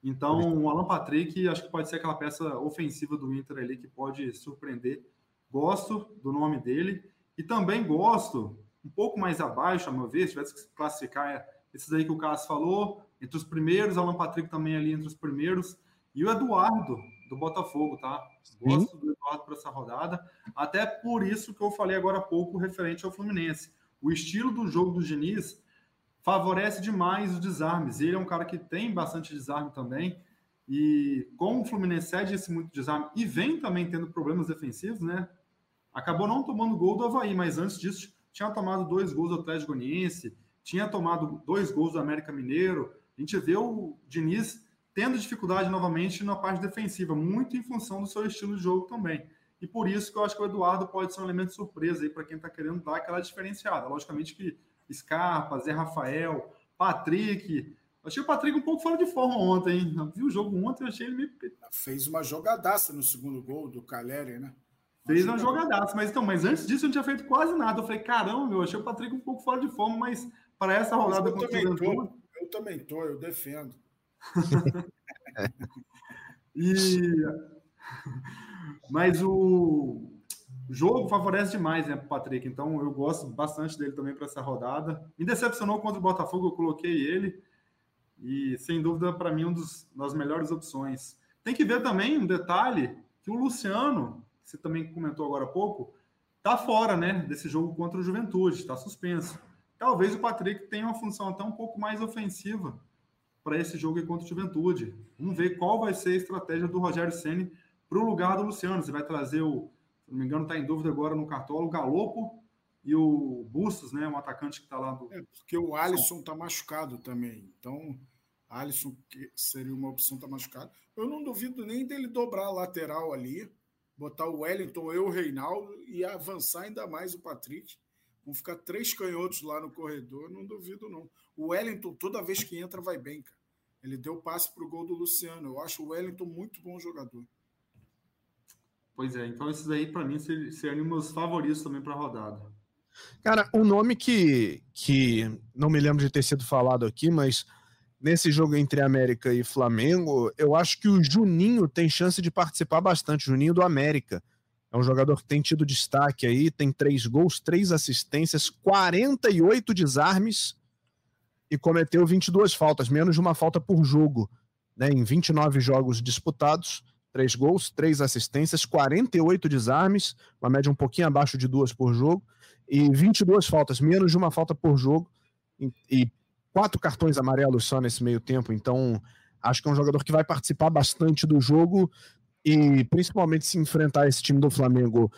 Então, o Alan Patrick acho que pode ser aquela peça ofensiva do Inter ali que pode surpreender gosto do nome dele e também gosto, um pouco mais abaixo, a meu ver, se tivesse que classificar é, esses aí que o Cássio falou, entre os primeiros, Alan Patrick também ali entre os primeiros, e o Eduardo, do Botafogo, tá? Gosto do Eduardo para essa rodada, até por isso que eu falei agora há pouco referente ao Fluminense. O estilo do jogo do Diniz favorece demais os desarmes. Ele é um cara que tem bastante desarme também. E como o Fluminense cede esse muito desarme e vem também tendo problemas defensivos, né? Acabou não tomando gol do Havaí, mas antes disso tinha tomado dois gols do Atlético Goianiense, tinha tomado dois gols do América Mineiro. A gente vê o Diniz tendo dificuldade novamente na parte defensiva, muito em função do seu estilo de jogo também. E por isso que eu acho que o Eduardo pode ser um elemento de surpresa aí para quem está querendo dar aquela diferenciada. Logicamente que Scarpa, Zé Rafael, Patrick. achei o Patrick um pouco fora de forma ontem, hein? Eu vi o jogo ontem, eu achei ele meio. Fez uma jogadaça no segundo gol do Caleri, né? Fez uma jogadaça, mas então, mas antes disso eu não tinha feito quase nada. Eu falei, caramba, meu, achei o Patrick um pouco fora de forma, mas para essa rodada eu também tô, Eu também tô, eu defendo. e mas o jogo favorece demais, né, Patrick. Então eu gosto bastante dele também para essa rodada. Me decepcionou contra o Botafogo, eu coloquei ele. E sem dúvida, para mim, um dos, das melhores opções. Tem que ver também um detalhe: que o Luciano, que você também comentou agora há pouco, tá fora né, desse jogo contra o Juventude, está suspenso. Talvez o Patrick tenha uma função até um pouco mais ofensiva para esse jogo contra o Juventude. Vamos ver qual vai ser a estratégia do Rogério Ceni para o lugar do Luciano. Você vai trazer o se não me engano, está em dúvida agora no Cartola, o Galopo e o Bustos, né? Um atacante que está lá do. É, porque o Alisson está machucado também. Então, Alisson seria uma opção, está machucado. Eu não duvido nem dele dobrar a lateral ali, botar o Wellington e o Reinaldo e avançar ainda mais o Patrick. Vão ficar três canhotos lá no corredor, não duvido, não. O Wellington, toda vez que entra, vai bem, cara. Ele deu passe para o gol do Luciano. Eu acho o Wellington muito bom jogador. Pois é, então esses aí para mim seriam meus favoritos também para a rodada. Cara, um nome que, que não me lembro de ter sido falado aqui, mas nesse jogo entre América e Flamengo, eu acho que o Juninho tem chance de participar bastante. Juninho do América. É um jogador que tem tido destaque aí, tem três gols, três assistências, 48 desarmes e cometeu 22 faltas, menos de uma falta por jogo, né, em 29 jogos disputados três gols, três assistências, 48 desarmes, uma média um pouquinho abaixo de duas por jogo, e 22 faltas, menos de uma falta por jogo, e, e quatro cartões amarelos só nesse meio tempo. Então, acho que é um jogador que vai participar bastante do jogo, e principalmente se enfrentar esse time do Flamengo,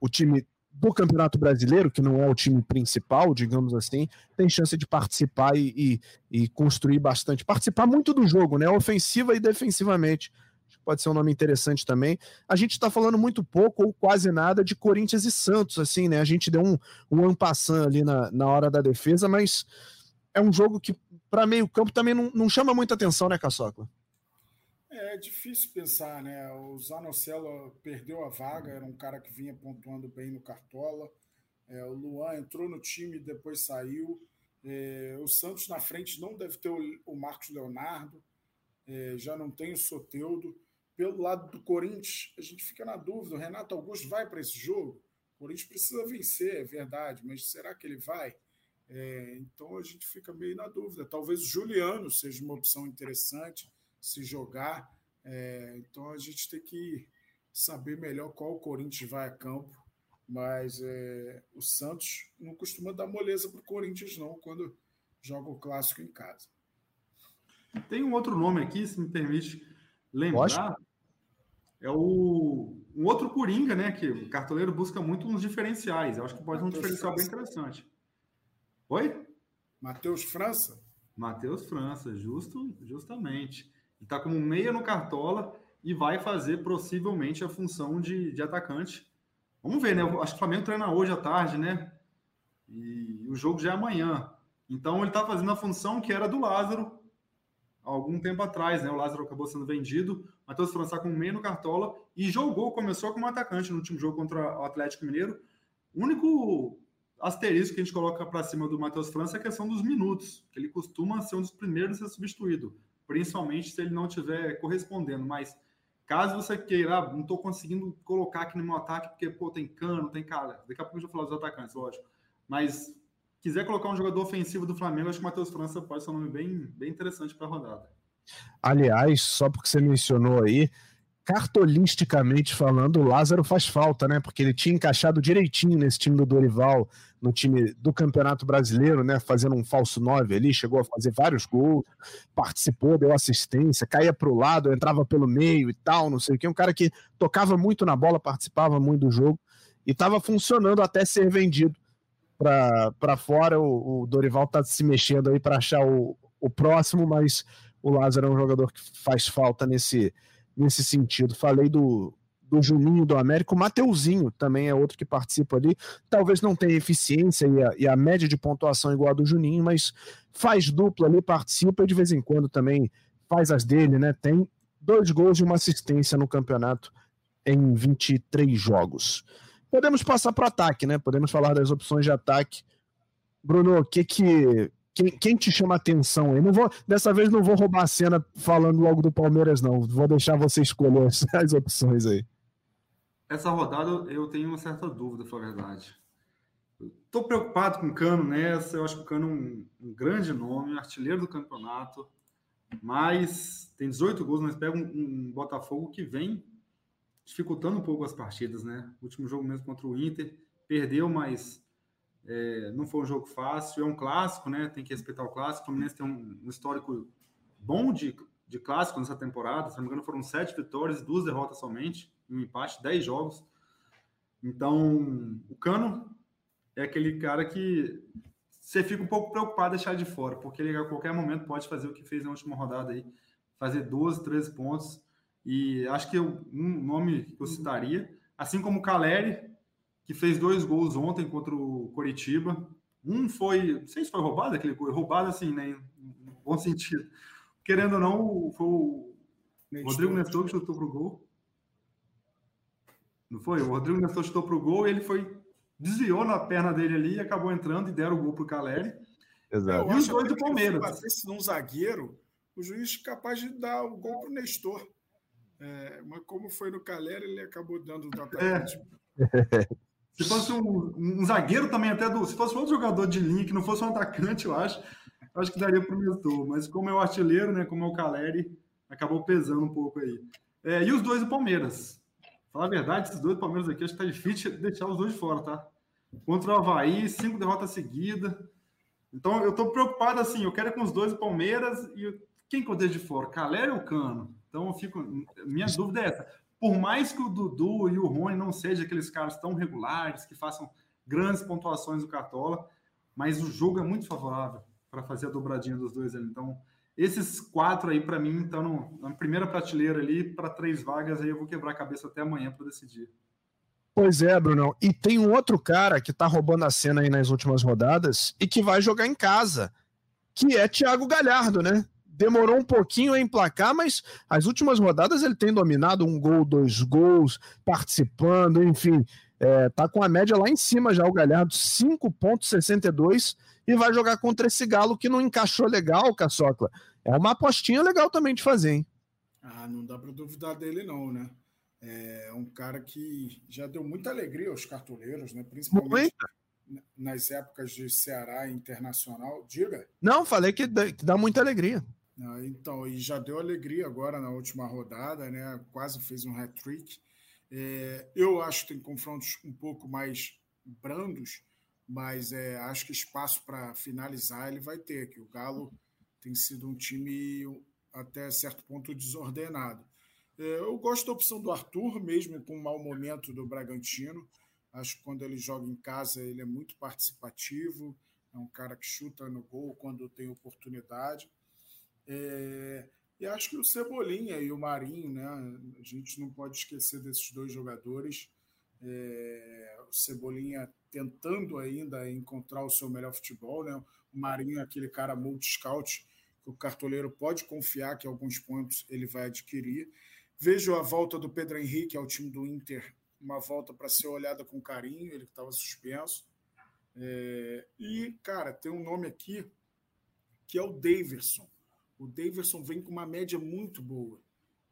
o time do Campeonato Brasileiro, que não é o time principal, digamos assim, tem chance de participar e, e, e construir bastante. Participar muito do jogo, né? Ofensiva e defensivamente pode ser um nome interessante também. A gente está falando muito pouco ou quase nada de Corinthians e Santos, assim, né? A gente deu um, um ampassant ali na, na hora da defesa, mas é um jogo que, para meio campo, também não, não chama muita atenção, né, Caçocla? É difícil pensar, né? O Zanocelo perdeu a vaga, era um cara que vinha pontuando bem no Cartola. É, o Luan entrou no time e depois saiu. É, o Santos na frente não deve ter o, o Marcos Leonardo, é, já não tem o Soteudo. Pelo lado do Corinthians, a gente fica na dúvida: o Renato Augusto vai para esse jogo? O Corinthians precisa vencer, é verdade, mas será que ele vai? É, então a gente fica meio na dúvida. Talvez o Juliano seja uma opção interessante se jogar. É, então a gente tem que saber melhor qual o Corinthians vai a campo. Mas é, o Santos não costuma dar moleza para o Corinthians, não, quando joga o clássico em casa. Tem um outro nome aqui, se me permite lembrar. É o um outro Coringa, né? Que o cartoleiro busca muito uns diferenciais. Eu acho que pode ser um diferencial França. bem interessante. Oi? Matheus França? Matheus França, justo, justamente. Está como meia no Cartola e vai fazer possivelmente a função de, de atacante. Vamos ver, né? Acho que o Flamengo treina hoje à tarde, né? E o jogo já é amanhã. Então ele está fazendo a função que era do Lázaro algum tempo atrás, né? O Lázaro acabou sendo vendido, Matheus França com meio no Cartola e jogou, começou como atacante no último jogo contra o Atlético Mineiro. O único asterisco que a gente coloca para cima do Matheus França é a questão dos minutos, que ele costuma ser um dos primeiros a ser substituído, principalmente se ele não estiver correspondendo. Mas, Caso você queira, ah, não estou conseguindo colocar aqui no meu ataque porque pô, tem cano, tem cara. Daqui a pouco eu vou falar dos atacantes, lógico. Mas quiser colocar um jogador ofensivo do Flamengo, acho que o Matheus França pode ser um nome bem, bem interessante para a rodada. Aliás, só porque você mencionou aí, cartolisticamente falando, o Lázaro faz falta, né? Porque ele tinha encaixado direitinho nesse time do Dorival, no time do Campeonato Brasileiro, né? Fazendo um falso 9 ali, chegou a fazer vários gols, participou, deu assistência, caía para o lado, entrava pelo meio e tal, não sei o que. Um cara que tocava muito na bola, participava muito do jogo e estava funcionando até ser vendido para fora. O, o, Dorival está se mexendo aí para achar o, o próximo, mas o Lázaro é um jogador que faz falta nesse nesse sentido. Falei do, do Juninho do América, o Mateuzinho também é outro que participa ali. Talvez não tenha eficiência e a, e a média de pontuação igual a do Juninho, mas faz dupla ali, participa e de vez em quando também faz as dele, né? Tem dois gols e uma assistência no campeonato em 23 jogos. Podemos passar para o ataque, né? Podemos falar das opções de ataque. Bruno, o que que quem, quem, te chama atenção aí? Não vou, dessa vez não vou roubar a cena falando logo do Palmeiras, não. Vou deixar você escolher as, as opções aí. Essa rodada eu tenho uma certa dúvida, foi a verdade. Estou preocupado com o Cano nessa. Eu acho que o Cano é um, um, grande nome, artilheiro do campeonato, mas tem 18 gols, mas pega um, um Botafogo que vem dificultando um pouco as partidas, né? Último jogo mesmo contra o Inter, perdeu, mas é, não foi um jogo fácil, é um clássico, né? Tem que respeitar o clássico. O Fluminense tem um, um histórico bom de, de clássico nessa temporada. Se não me engano, foram sete vitórias, duas derrotas somente, um empate, dez jogos. Então, o Cano é aquele cara que você fica um pouco preocupado deixar de fora, porque ele a qualquer momento pode fazer o que fez na última rodada aí, fazer 12, 13 pontos. E acho que eu, um nome que eu citaria, assim como o Caleri, que fez dois gols ontem contra o Coritiba. Um foi, não sei se foi roubado aquele gol, roubado assim, né, em bom sentido. Querendo ou não, foi o Rodrigo Nestor que chutou pro gol. Não foi? O Rodrigo Nestor chutou pro gol e ele foi desviou na perna dele ali e acabou entrando e deram o gol pro Caleri. Exato. E os dois do Palmeiras. Se num zagueiro, o juiz capaz de dar o gol pro Nestor. É, mas como foi no Caleri, ele acabou dando o atacante. É. Se fosse um, um, zagueiro também, até do. Se fosse outro jogador de linha, que não fosse um atacante, eu acho, eu acho que daria para o Nestor. Mas como é o artilheiro, né? Como é o Caleri, acabou pesando um pouco aí. É, e os dois do Palmeiras. Falar a verdade, esses dois do Palmeiras aqui, acho que tá difícil deixar os dois de fora, tá? Contra o Havaí, cinco derrotas seguidas. Então eu tô preocupado assim, eu quero com os dois do Palmeiras e quem que eu deixo de fora? Caleri ou Cano? Então eu fico. Minha dúvida é essa por mais que o Dudu e o Rony não sejam aqueles caras tão regulares, que façam grandes pontuações do Cartola, mas o jogo é muito favorável para fazer a dobradinha dos dois ali. Então, esses quatro aí, para mim, estão na primeira prateleira ali, para três vagas, aí eu vou quebrar a cabeça até amanhã para decidir. Pois é, Bruno. E tem um outro cara que tá roubando a cena aí nas últimas rodadas e que vai jogar em casa, que é Thiago Galhardo, né? Demorou um pouquinho a emplacar, mas as últimas rodadas ele tem dominado um gol, dois gols, participando, enfim. É, tá com a média lá em cima já o Galhardo, 5,62 e vai jogar contra esse Galo que não encaixou legal, Caçocla. É uma apostinha legal também de fazer, hein? Ah, não dá para duvidar dele, não, né? É um cara que já deu muita alegria aos cartoleiros, né? Principalmente nas épocas de Ceará Internacional. Diga. Não, falei que dá, que dá muita alegria. Ah, então, e já deu alegria agora na última rodada, né? Quase fez um hat-trick. É, eu acho que tem confrontos um pouco mais brandos, mas é, acho que espaço para finalizar ele vai ter, que o Galo tem sido um time até certo ponto desordenado. É, eu gosto da opção do Arthur, mesmo com o mau momento do Bragantino. Acho que quando ele joga em casa ele é muito participativo, é um cara que chuta no gol quando tem oportunidade. É, e acho que o Cebolinha e o Marinho, né? A gente não pode esquecer desses dois jogadores. É, o Cebolinha tentando ainda encontrar o seu melhor futebol, né? O Marinho é aquele cara multi-scout que o cartoleiro pode confiar que alguns pontos ele vai adquirir. Vejo a volta do Pedro Henrique ao time do Inter, uma volta para ser olhada com carinho, ele que estava suspenso. É, e, cara, tem um nome aqui que é o Daverson. O Davidson vem com uma média muito boa.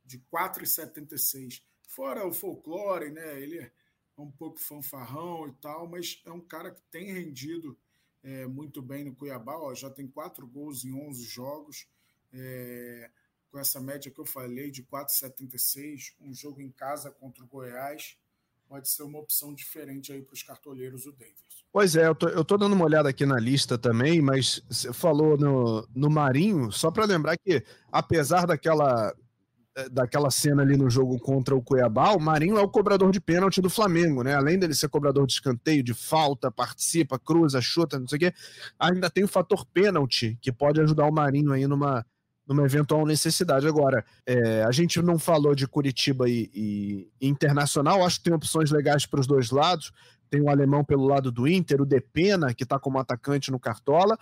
de 4,76. Fora o folclore, né? Ele é um pouco fanfarrão e tal, mas é um cara que tem rendido é, muito bem no Cuiabá. Ó, já tem quatro gols em 11 jogos. É, com essa média que eu falei de 4,76, um jogo em casa contra o Goiás, pode ser uma opção diferente aí para os cartoleiros o Davis. Pois é, eu tô, eu tô dando uma olhada aqui na lista também, mas você falou no, no Marinho, só para lembrar que, apesar daquela, eh, daquela cena ali no jogo contra o Cuiabá, o Marinho é o cobrador de pênalti do Flamengo, né? Além dele ser cobrador de escanteio, de falta, participa, cruza, chuta, não sei o quê, ainda tem o fator pênalti, que pode ajudar o Marinho aí numa, numa eventual necessidade. Agora, é, a gente não falou de Curitiba e, e, Internacional, acho que tem opções legais para os dois lados. Tem o alemão pelo lado do Inter, o Depena, que está como atacante no Cartola,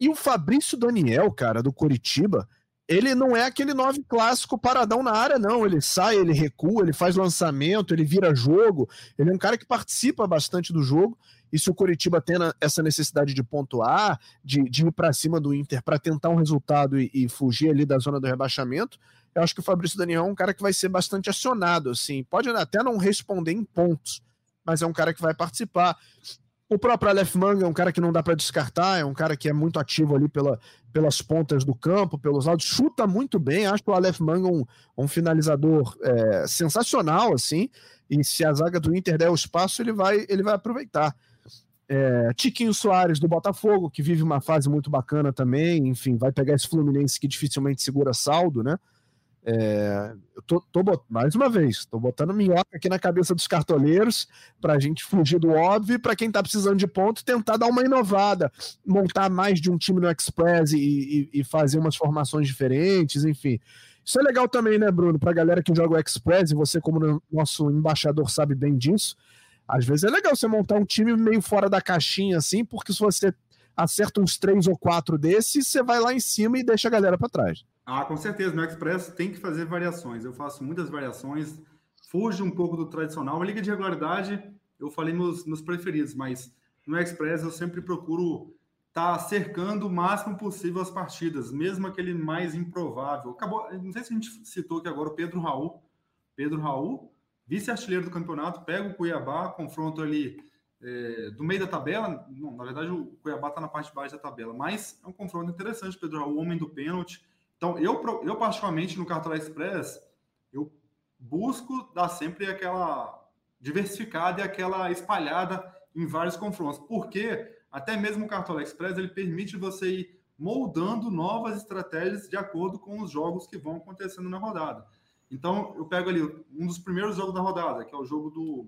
e o Fabrício Daniel, cara, do Curitiba. Ele não é aquele nove clássico paradão na área, não. Ele sai, ele recua, ele faz lançamento, ele vira jogo. Ele é um cara que participa bastante do jogo e se o Coritiba tem essa necessidade de pontuar, de, de ir para cima do Inter para tentar um resultado e, e, fugir ali da zona do rebaixamento, eu acho que o Fabrício Daniel é um cara que vai ser bastante acionado, assim. Pode até não responder em pontos, mas é um cara que vai participar. O próprio Aleph Manga é um cara que não dá para descartar, é um cara que é muito ativo ali pela, pelas pontas do campo, pelos lados, chuta muito bem. Acho que o Aleph Manga um, um finalizador é, sensacional, assim. E se a zaga do Inter der o espaço, ele vai, ele vai aproveitar. É, Tiquinho Soares do Botafogo, que vive uma fase muito bacana também, enfim, vai pegar esse Fluminense que dificilmente segura saldo, né? É, eu tô, tô bot... mais uma vez, estou botando minhoca aqui na cabeça dos cartoleiros para a gente fugir do óbvio e para quem está precisando de ponto tentar dar uma inovada, montar mais de um time no Express e, e, e, fazer umas formações diferentes, enfim. Isso é legal também, né, Bruno? Para a galera que joga o Express, e você, como nosso embaixador, sabe bem disso às vezes é legal você montar um time meio fora da caixinha, assim, porque se você acerta uns três ou quatro desses, você vai lá em cima e deixa a galera para trás. Ah, com certeza. No Express tem que fazer variações. Eu faço muitas variações, fujo um pouco do tradicional. A liga de regularidade, eu falei nos, nos preferidos, mas no Express eu sempre procuro estar tá cercando o máximo possível as partidas, mesmo aquele mais improvável. Acabou, não sei se a gente citou aqui agora o Pedro Raul. Pedro Raul vice-artilheiro do campeonato, pega o Cuiabá, confronto ali é, do meio da tabela. Não, na verdade, o Cuiabá está na parte de baixo da tabela, mas é um confronto interessante, Pedro o homem do pênalti. Então, eu, eu particularmente, no Cartola Express, eu busco dar sempre aquela diversificada e aquela espalhada em vários confrontos, porque até mesmo o Cartola Express ele permite você ir moldando novas estratégias de acordo com os jogos que vão acontecendo na rodada. Então, eu pego ali um dos primeiros jogos da rodada, que é o jogo do,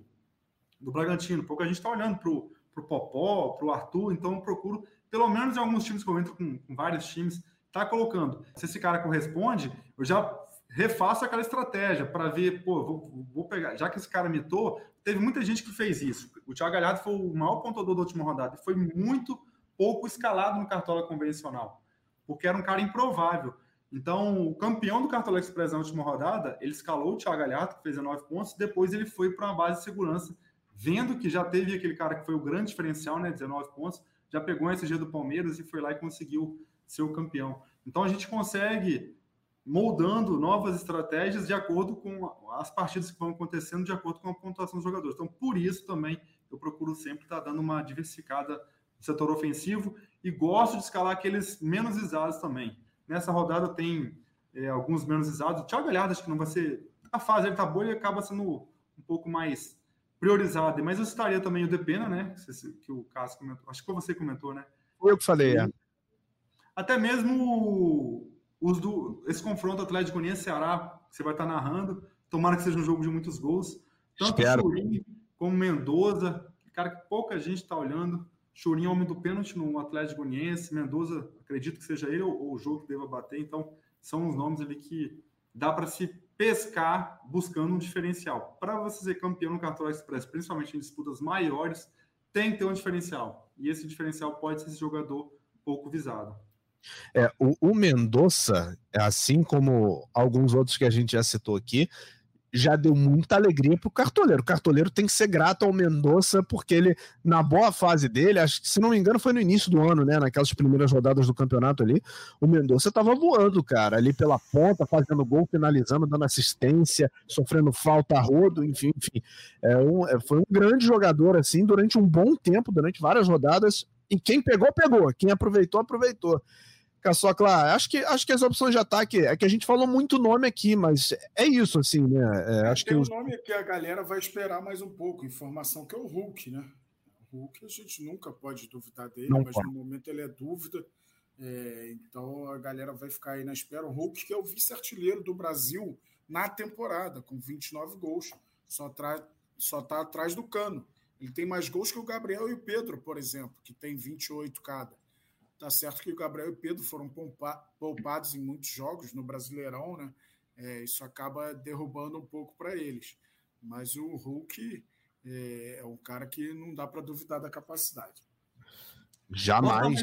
do Bragantino. Pouco a gente está olhando para o Popó, para o Arthur, então procuro, pelo menos em alguns times que eu entro com, com vários times, tá colocando. Se esse cara corresponde, eu já refaço aquela estratégia para ver, pô, vou, vou, pegar, já que esse cara mitou, teve muita gente que fez isso. O Thiago Galhardo foi o maior pontuador da última rodada e foi muito pouco escalado no cartola convencional, porque era um cara improvável. Então, o campeão do Cartola Express na última rodada, ele escalou o Thiago Galhardo, que fez 19 pontos, depois ele foi para uma base de segurança, vendo que já teve aquele cara que foi o grande diferencial, né, 19 pontos, já pegou o SG do Palmeiras e foi lá e conseguiu ser o campeão. Então, a gente consegue moldando novas estratégias de acordo com as partidas que vão acontecendo, de acordo com a pontuação dos jogadores. Então, por isso também eu procuro sempre estar dando uma diversificada no setor ofensivo e gosto de escalar aqueles menos visados também. Nessa rodada tem é, alguns menos usados. O Thiago Galhardo acho que não vai ser. A fase ele tá boa e acaba sendo um pouco mais priorizado. Mas eu citaria também o Depena, né? Que o Cássio comentou. Acho que você comentou, né? Foi eu que falei, é. Até mesmo os do, esse confronto Atlético Uniense Ceará, que você vai estar narrando. Tomara que seja um jogo de muitos gols. Tanto Espero. o como Mendoza, cara que pouca gente está olhando. Churinho homem do pênalti no Atlético Goianiense, Mendoza, acredito que seja ele ou, o jogo que deva bater, então são os nomes ali que dá para se pescar buscando um diferencial. Para você ser campeão no Cartola Express, principalmente em disputas maiores, tem que ter um diferencial. E esse diferencial pode ser esse jogador pouco visado. É, o, o assim como alguns outros que a gente já citou aqui, já deu muita alegria pro cartoleiro. O cartoleiro tem que ser grato ao Mendonça, porque ele, na boa fase dele, acho que, se não me engano, foi no início do ano, né? Naquelas primeiras rodadas do campeonato ali, o Mendonça tava voando, cara, ali pela ponta, fazendo gol, finalizando, dando assistência, sofrendo falta a rodo, enfim, enfim. É um, é, foi um grande jogador, assim, durante um bom tempo, durante várias rodadas. E quem pegou, pegou. Quem aproveitou, aproveitou. Caçocla, acho que, acho que as opções de ataque é que a gente falou muito nome aqui, mas é isso, assim, né? É, acho Tem que um os... nome que a galera vai esperar mais um pouco, informação que é o Hulk, né? O Hulk a gente nunca pode duvidar dele, Não mas pode. no momento ele é dúvida. É, então a galera vai ficar aí na espera. O Hulk, que é o vice-artilheiro do Brasil na temporada, com 29 gols, só, tra... só tá atrás do cano. Ele tem mais gols que o Gabriel e o Pedro, por exemplo, que tem 28 cada. Tá certo que o Gabriel e o Pedro foram poupados em muitos jogos no Brasileirão, né? É, isso acaba derrubando um pouco para eles. Mas o Hulk é, é um cara que não dá para duvidar da capacidade. Jamais.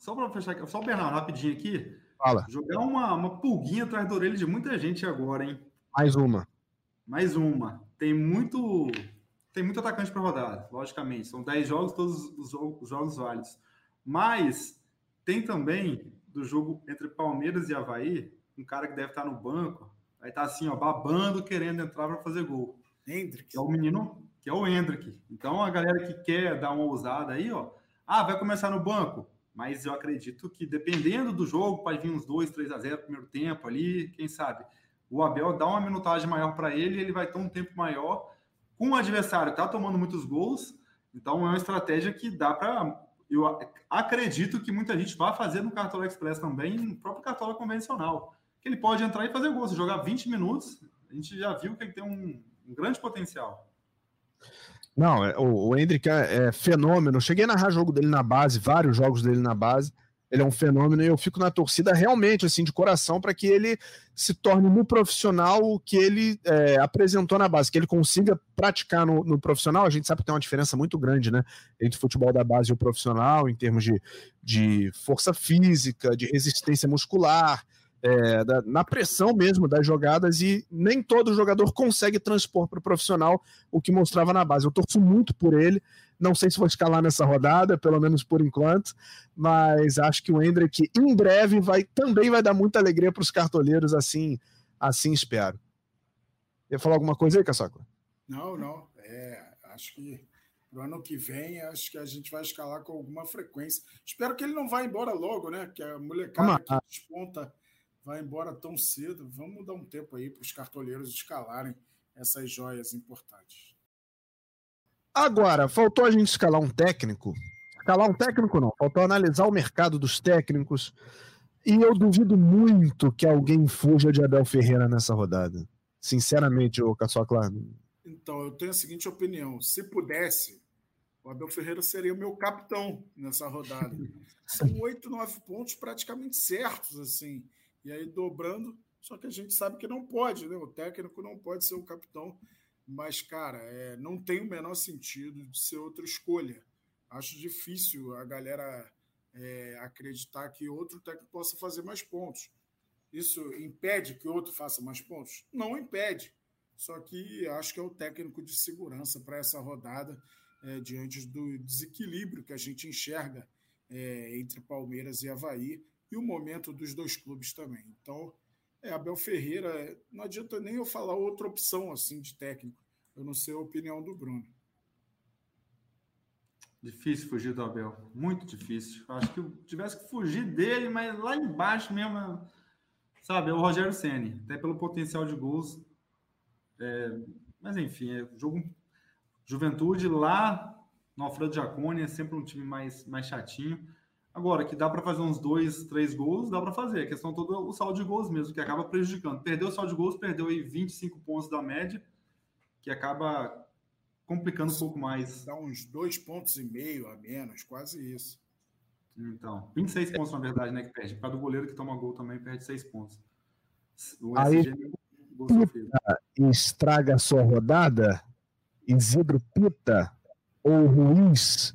Só para fechar, só o Bernardo rapidinho aqui. Fala. Jogar uma, uma pulguinha atrás da orelha de muita gente agora, hein? Mais uma. Mais uma. Tem muito tem muito atacante para rodar, logicamente. São 10 jogos, todos os jogos válidos. Mas tem também do jogo entre Palmeiras e Havaí, um cara que deve estar no banco, aí tá assim, ó, babando, querendo entrar para fazer gol. Hendrick. Que é o menino, que é o Hendrick. Então a galera que quer dar uma ousada aí, ó, ah, vai começar no banco. Mas eu acredito que dependendo do jogo, pode vir uns 2, 3 a 0 no primeiro tempo ali, quem sabe. O Abel dá uma minutagem maior para ele, ele vai ter um tempo maior. Com o adversário tá tomando muitos gols, então é uma estratégia que dá para eu acredito que muita gente vai fazer no Cartola Express também, no próprio Cartola convencional. Que ele pode entrar e fazer gol. Se jogar 20 minutos, a gente já viu que ele tem um, um grande potencial. Não, é, o, Hendrick é, é, fenômeno. Cheguei a narrar jogo dele na base, vários jogos dele na base ele é um fenômeno e eu fico na torcida realmente, assim, de coração, para que ele se torne no profissional o que ele é, apresentou na base, que ele consiga praticar no, no, profissional. A gente sabe que tem uma diferença muito grande, né, entre o futebol da base e o profissional, em termos de, de força física, de resistência muscular, é, da, na pressão mesmo das jogadas, e nem todo jogador consegue transpor para o profissional o que mostrava na base. Eu torço muito por ele. Não sei se vou escalar nessa rodada, pelo menos por enquanto, mas acho que o Hendrick em breve vai também vai dar muita alegria para os cartoleiros, assim, assim espero. Quer falar alguma coisa aí, Caçoca? Não, não. É, acho que no ano que vem, acho que a gente vai escalar com alguma frequência. Espero que ele não vá embora logo, né? Que a molecada que desponta vai embora tão cedo. Vamos dar um tempo aí para os cartoleiros escalarem essas joias importantes. Agora, faltou a gente escalar um técnico. Escalar um técnico não, faltou analisar o mercado dos técnicos. E eu duvido muito que alguém fuja de Abel Ferreira nessa rodada. Sinceramente, ô Caçocla. Então, eu tenho a seguinte opinião: se pudesse, o Abel Ferreira seria o meu capitão nessa rodada. São oito, nove pontos praticamente certos, assim. E aí dobrando, só que a gente sabe que não pode, né? O técnico não pode ser o capitão mas, cara, é, não tem o menor sentido de ser outra escolha. Acho difícil a galera é, acreditar que outro técnico possa fazer mais pontos. Isso impede que outro faça mais pontos? Não impede. Só que acho que é o técnico de segurança para essa rodada, é, diante do desequilíbrio que a gente enxerga é, entre Palmeiras e Havaí e o momento dos dois clubes também. Então, é, Abel Ferreira, não adianta nem eu falar outra opção assim de técnico. Eu não sei a opinião do Bruno. Difícil fugir do Abel, muito difícil. Acho que eu tivesse que fugir dele, mas lá embaixo mesmo, sabe, é o Rogério Ceni, até pelo potencial de gols. É, mas enfim, é jogo Juventude lá no Alfredo Jaconi é sempre um time mais, mais chatinho. Agora, que dá para fazer uns dois, três gols, dá para fazer. A questão toda é o saldo de gols mesmo, que acaba prejudicando. Perdeu o saldo de gols, perdeu aí 25 pontos da média, que acaba complicando um pouco mais. Dá uns dois pontos e meio a menos, quase isso. Então, 26 pontos, na verdade, né, que perde. Cada goleiro que toma gol também perde seis pontos. O aí, SG, é estraga a sua rodada, Isidro Pita ou Ruiz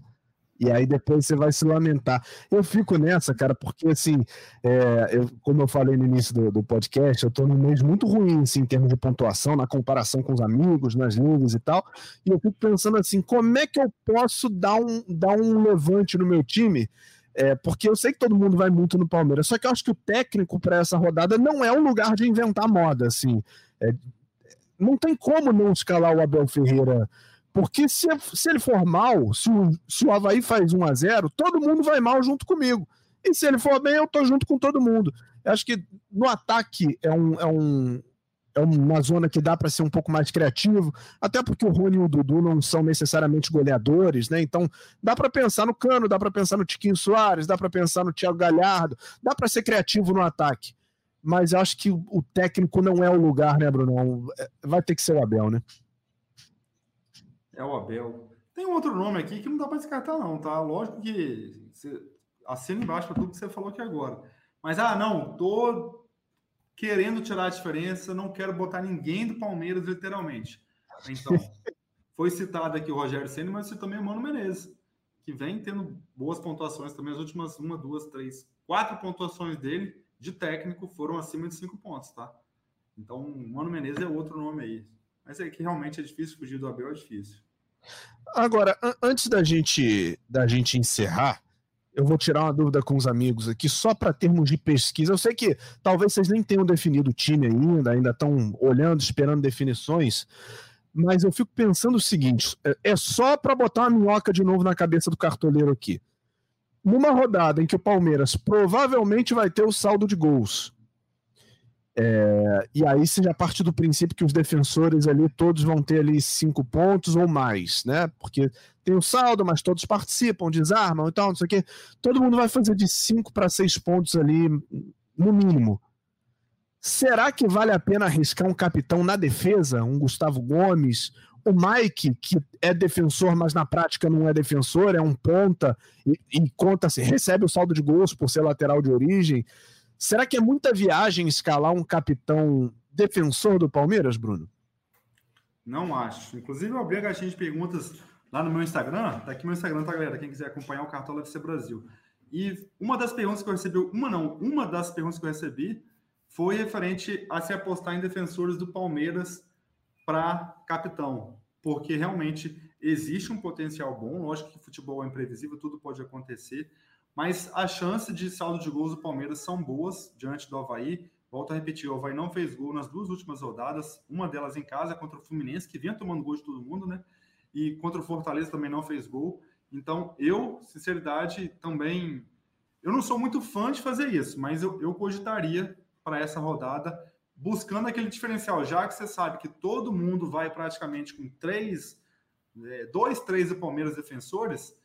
E aí depois você vai se lamentar. Eu fico nessa, cara, porque assim, é, eu, como eu falei no início do, do, podcast, eu tô num mês muito ruim assim, em termos de pontuação, na comparação com os amigos, nas ligas e tal. E eu fico pensando assim, como é que eu posso dar um, dar um levante no meu time? É, porque eu sei que todo mundo vai muito no Palmeiras, só que eu acho que o técnico para essa rodada não é o lugar de inventar moda, assim. É, não tem como não escalar o Abel Ferreira porque se, se ele for mal, se o, se o Havaí faz 1 a 0 todo mundo vai mal junto comigo. E se ele for bem, eu tô junto com todo mundo. Eu acho que no ataque é, um, é, um, é uma zona que dá para ser um pouco mais criativo, até porque o Rony e o Dudu não são necessariamente goleadores, né? Então dá para pensar no Cano, dá para pensar no Tiquinho Soares, dá para pensar no Thiago Galhardo, dá para ser criativo no ataque. Mas acho que o técnico não é o lugar, né, Bruno? É, vai ter que ser o Abel, né? É o Abel. Tem um outro nome aqui que não dá para descartar, não, tá? Lógico que você assina embaixo para tudo que você falou aqui agora. Mas, ah, não, tô querendo tirar a diferença, não quero botar ninguém do Palmeiras, literalmente. Então, foi citado aqui o Rogério Senna, mas você também o Mano Menezes, que vem tendo boas pontuações também, as últimas uma, duas, três, quatro pontuações dele de técnico foram acima de cinco pontos, tá? Então, Mano Menezes é outro nome aí. Mas é que realmente é difícil fugir do Abel, é difícil. Agora, antes da gente, da gente encerrar, eu vou tirar uma dúvida com os amigos aqui, só para termos de pesquisa. Eu sei que talvez vocês nem tenham definido o time ainda, ainda estão olhando, esperando definições, mas eu fico pensando o seguinte: é, é só para botar uma minhoca de novo na cabeça do cartoleiro aqui. Numa rodada em que o Palmeiras provavelmente vai ter o saldo de gols, é, e aí você já parte do princípio que os defensores ali todos vão ter ali cinco pontos ou mais, né? Porque tem o saldo, mas todos participam, desarmam e tal, não sei o quê. Todo mundo vai fazer de cinco para seis pontos ali, no mínimo. Será que vale a pena arriscar um capitão na defesa, um Gustavo Gomes, o Mike, que é defensor, mas na prática não é defensor, é um ponta e, e conta-se, recebe o saldo de gols por ser lateral de origem. Será que é muita viagem escalar um capitão defensor do Palmeiras, Bruno? Não acho. Inclusive, eu abri a caixinha de perguntas lá no meu Instagram. Tá aqui meu Instagram, tá, galera? Quem quiser acompanhar o Cartola FC Brasil. E uma das perguntas que eu recebi, uma não, uma das perguntas que eu recebi foi referente a se apostar em defensores do Palmeiras para capitão. Porque realmente existe um potencial bom. Lógico que futebol é imprevisível, tudo pode acontecer mas a chance de saldo de gols do Palmeiras são boas diante do Havaí. Volto a repetir, o Havaí não fez gol nas duas últimas rodadas, uma delas em casa contra o Fluminense, que vinha tomando gol de todo mundo, né? E contra o Fortaleza também não fez gol. Então, eu, sinceridade, também. Eu não sou muito fã de fazer isso, mas eu, eu cogitaria para essa rodada, buscando aquele diferencial, já que você sabe que todo mundo vai praticamente com três, é, dois, três Palmeiras defensores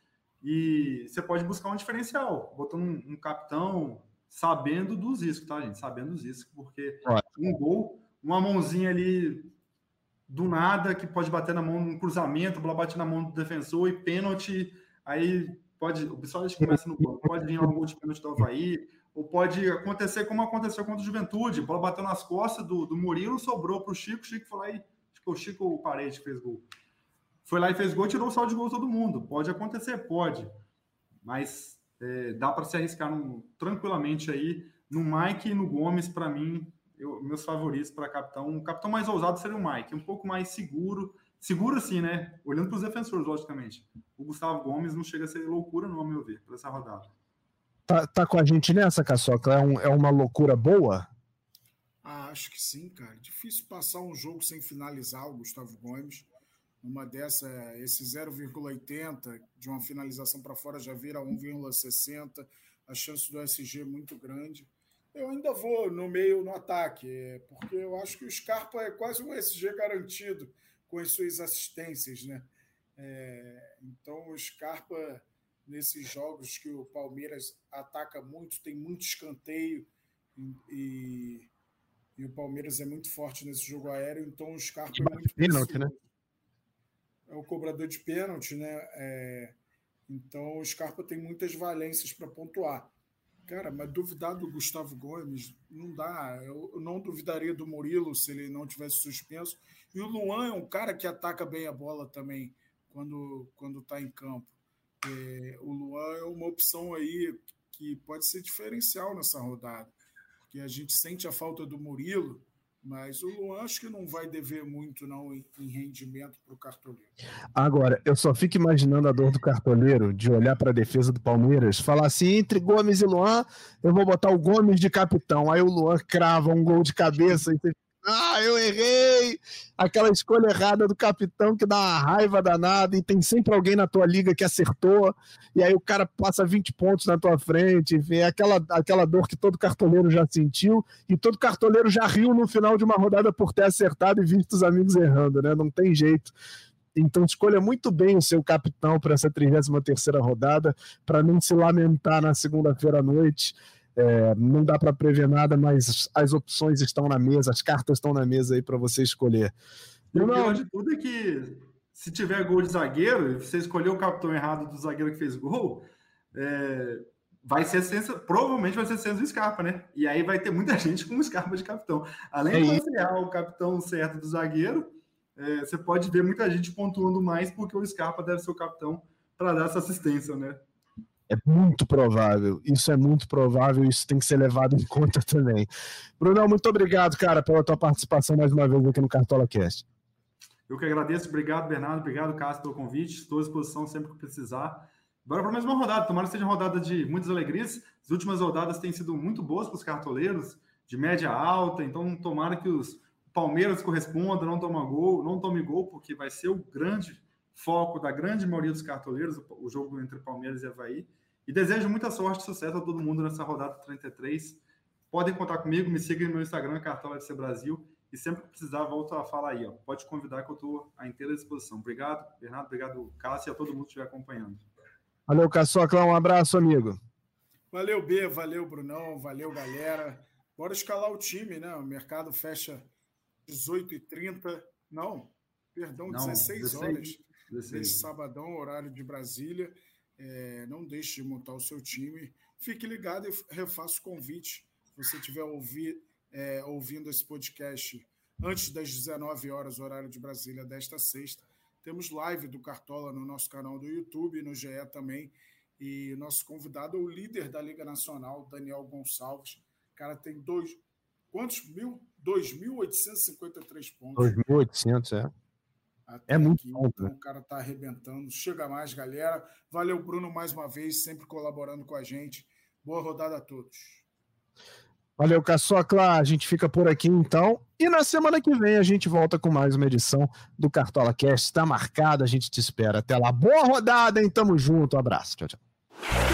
e você pode buscar um diferencial, botando um, um capitão, sabendo dos riscos, tá, gente? Sabendo dos riscos, porque um gol, uma mãozinha ali do nada, que pode bater na mão num cruzamento, a bola bate na mão do defensor e pênalti, aí pode, o pessoal que começa no banco, pode vir algum gol de pênalti do Havaí, ou pode acontecer como aconteceu contra o Juventude, a bola bateu nas costas do, do Murilo, sobrou para o Chico, o Chico foi lá e, acho que o Chico o Parede fez gol foi lá e fez gol, tirou o saldo de gol todo mundo. Pode acontecer, pode. Mas é, dá para se arriscar num, tranquilamente aí. No Mike e no Gomes, para mim, eu, meus favoritos para capitão. Um capitão mais ousado seria o Mike, um pouco mais seguro. Seguro assim, né? Olhando para os defensores, logicamente. O Gustavo Gomes não chega a ser loucura, não, a meu ver, para essa rodada. Tá, tá com a gente nessa, Caçoca? É, um, é uma loucura boa? Ah, acho que sim, cara. Difícil passar um jogo sem finalizar o Gustavo Gomes. Uma dessa, esse 0,80 de uma finalização para fora já vira 1,60. A chance do SG é muito grande. Eu ainda vou no meio no ataque, é, porque eu acho que o Scarpa é quase um SG garantido com as suas assistências, né? É, então o Scarpa nesses jogos que o Palmeiras ataca muito, tem muito escanteio e, e o Palmeiras é muito forte nesse jogo aéreo, então o Scarpa é muito pênalti, né? É o cobrador de pênalti, né? É, então o Scarpa tem muitas valências para pontuar. Cara, mas duvidar do Gustavo Gomes não dá. Eu não duvidaria do Murilo se ele não tivesse suspenso. E o Luan é um cara que ataca bem a bola também quando quando está em campo. é, o Luan é uma opção aí que pode ser diferencial nessa rodada, porque a gente sente a falta do Murilo, mas o Luan acho que não vai dever muito não em, rendimento para o cartoleiro. Agora, eu só fico imaginando a dor do cartoleiro de olhar para a defesa do Palmeiras, falar assim, entre Gomes e Luan, eu vou botar o Gomes de capitão. Aí o Luan crava um gol de cabeça e você ah, eu errei! Aquela escolha errada do capitão que dá uma raiva danada e tem sempre alguém na tua liga que acertou, e aí o cara passa 20 pontos na tua frente, é aquela, aquela dor que todo cartoleiro já sentiu, e todo cartoleiro já riu no final de uma rodada por ter acertado e visto os amigos errando, né? Não tem jeito. Então escolha muito bem o seu capitão para essa 33 terceira rodada, para não se lamentar na segunda-feira à noite. É, não dá para prever nada, mas as opções estão na mesa, as cartas estão na mesa aí para você escolher. E o pior de tudo é que se tiver gol de zagueiro e você escolher o capitão errado do zagueiro que fez gol, é, vai ser senso, provavelmente vai ser Senso Scarpa, né? E aí vai ter muita gente com o Scarpa de capitão. Além é de você o capitão certo do zagueiro, é, você pode ver muita gente pontuando mais porque o Scarpa deve ser o capitão para dar essa assistência, né? É muito provável. Isso é muito provável. Isso tem que ser levado em conta também. Brunão, muito obrigado, cara, pela tua participação mais uma vez aqui no Cartola Cast. Eu que agradeço. Obrigado, Bernardo. Obrigado, Cássio, pelo convite. Estou à disposição sempre que precisar. Bora para mais uma rodada. Tomara que seja uma rodada de muitas alegrias. As últimas rodadas têm sido muito boas para os cartoleiros, de média alta. Então, tomara que os Palmeiras correspondam, não tome gol, não tome gol, porque vai ser o grande foco da grande maioria dos cartoleiros, o jogo entre Palmeiras e Havaí. E desejo muita sorte e sucesso a todo mundo nessa rodada 33. Podem contar comigo, me sigam no meu Instagram, Cartola FC Brasil. E sempre que precisar, volto a falar aí. Ó. Pode convidar que eu estou à inteira disposição. Obrigado, Bernardo. Obrigado, Cássio, e a todo mundo que estiver acompanhando. Valeu, Caçocla. Um abraço, amigo. Valeu, B. Valeu, Brunão. Valeu, galera. Bora escalar o time, né? O mercado fecha 18h30. Não, perdão, Não, 16, 16 horas. 16. Nesse sabadão, horário de Brasília. É, não deixe de montar o seu time. Fique ligado e refaço o convite. Se você estiver ouvir, é, ouvindo esse podcast antes das 19 horas, horário de Brasília, desta sexta, temos live do Cartola no nosso canal do YouTube, no GE também. E nosso convidado é o líder da Liga Nacional, Daniel Gonçalves. O cara tem dois. Quantos mil? 2.853 pontos. 2.800, é. Até é muito aqui, bom, então, né? O cara tá arrebentando. Chega mais, galera. Valeu, Bruno, mais uma vez, sempre colaborando com a gente. Boa rodada a todos. Valeu, Caçocla. A gente fica por aqui então. E na semana que vem a gente volta com mais uma edição do Cartola Cast. Está marcado, a gente te espera. Até lá. Boa rodada, hein? Tamo junto. Um abraço. Tchau, tchau.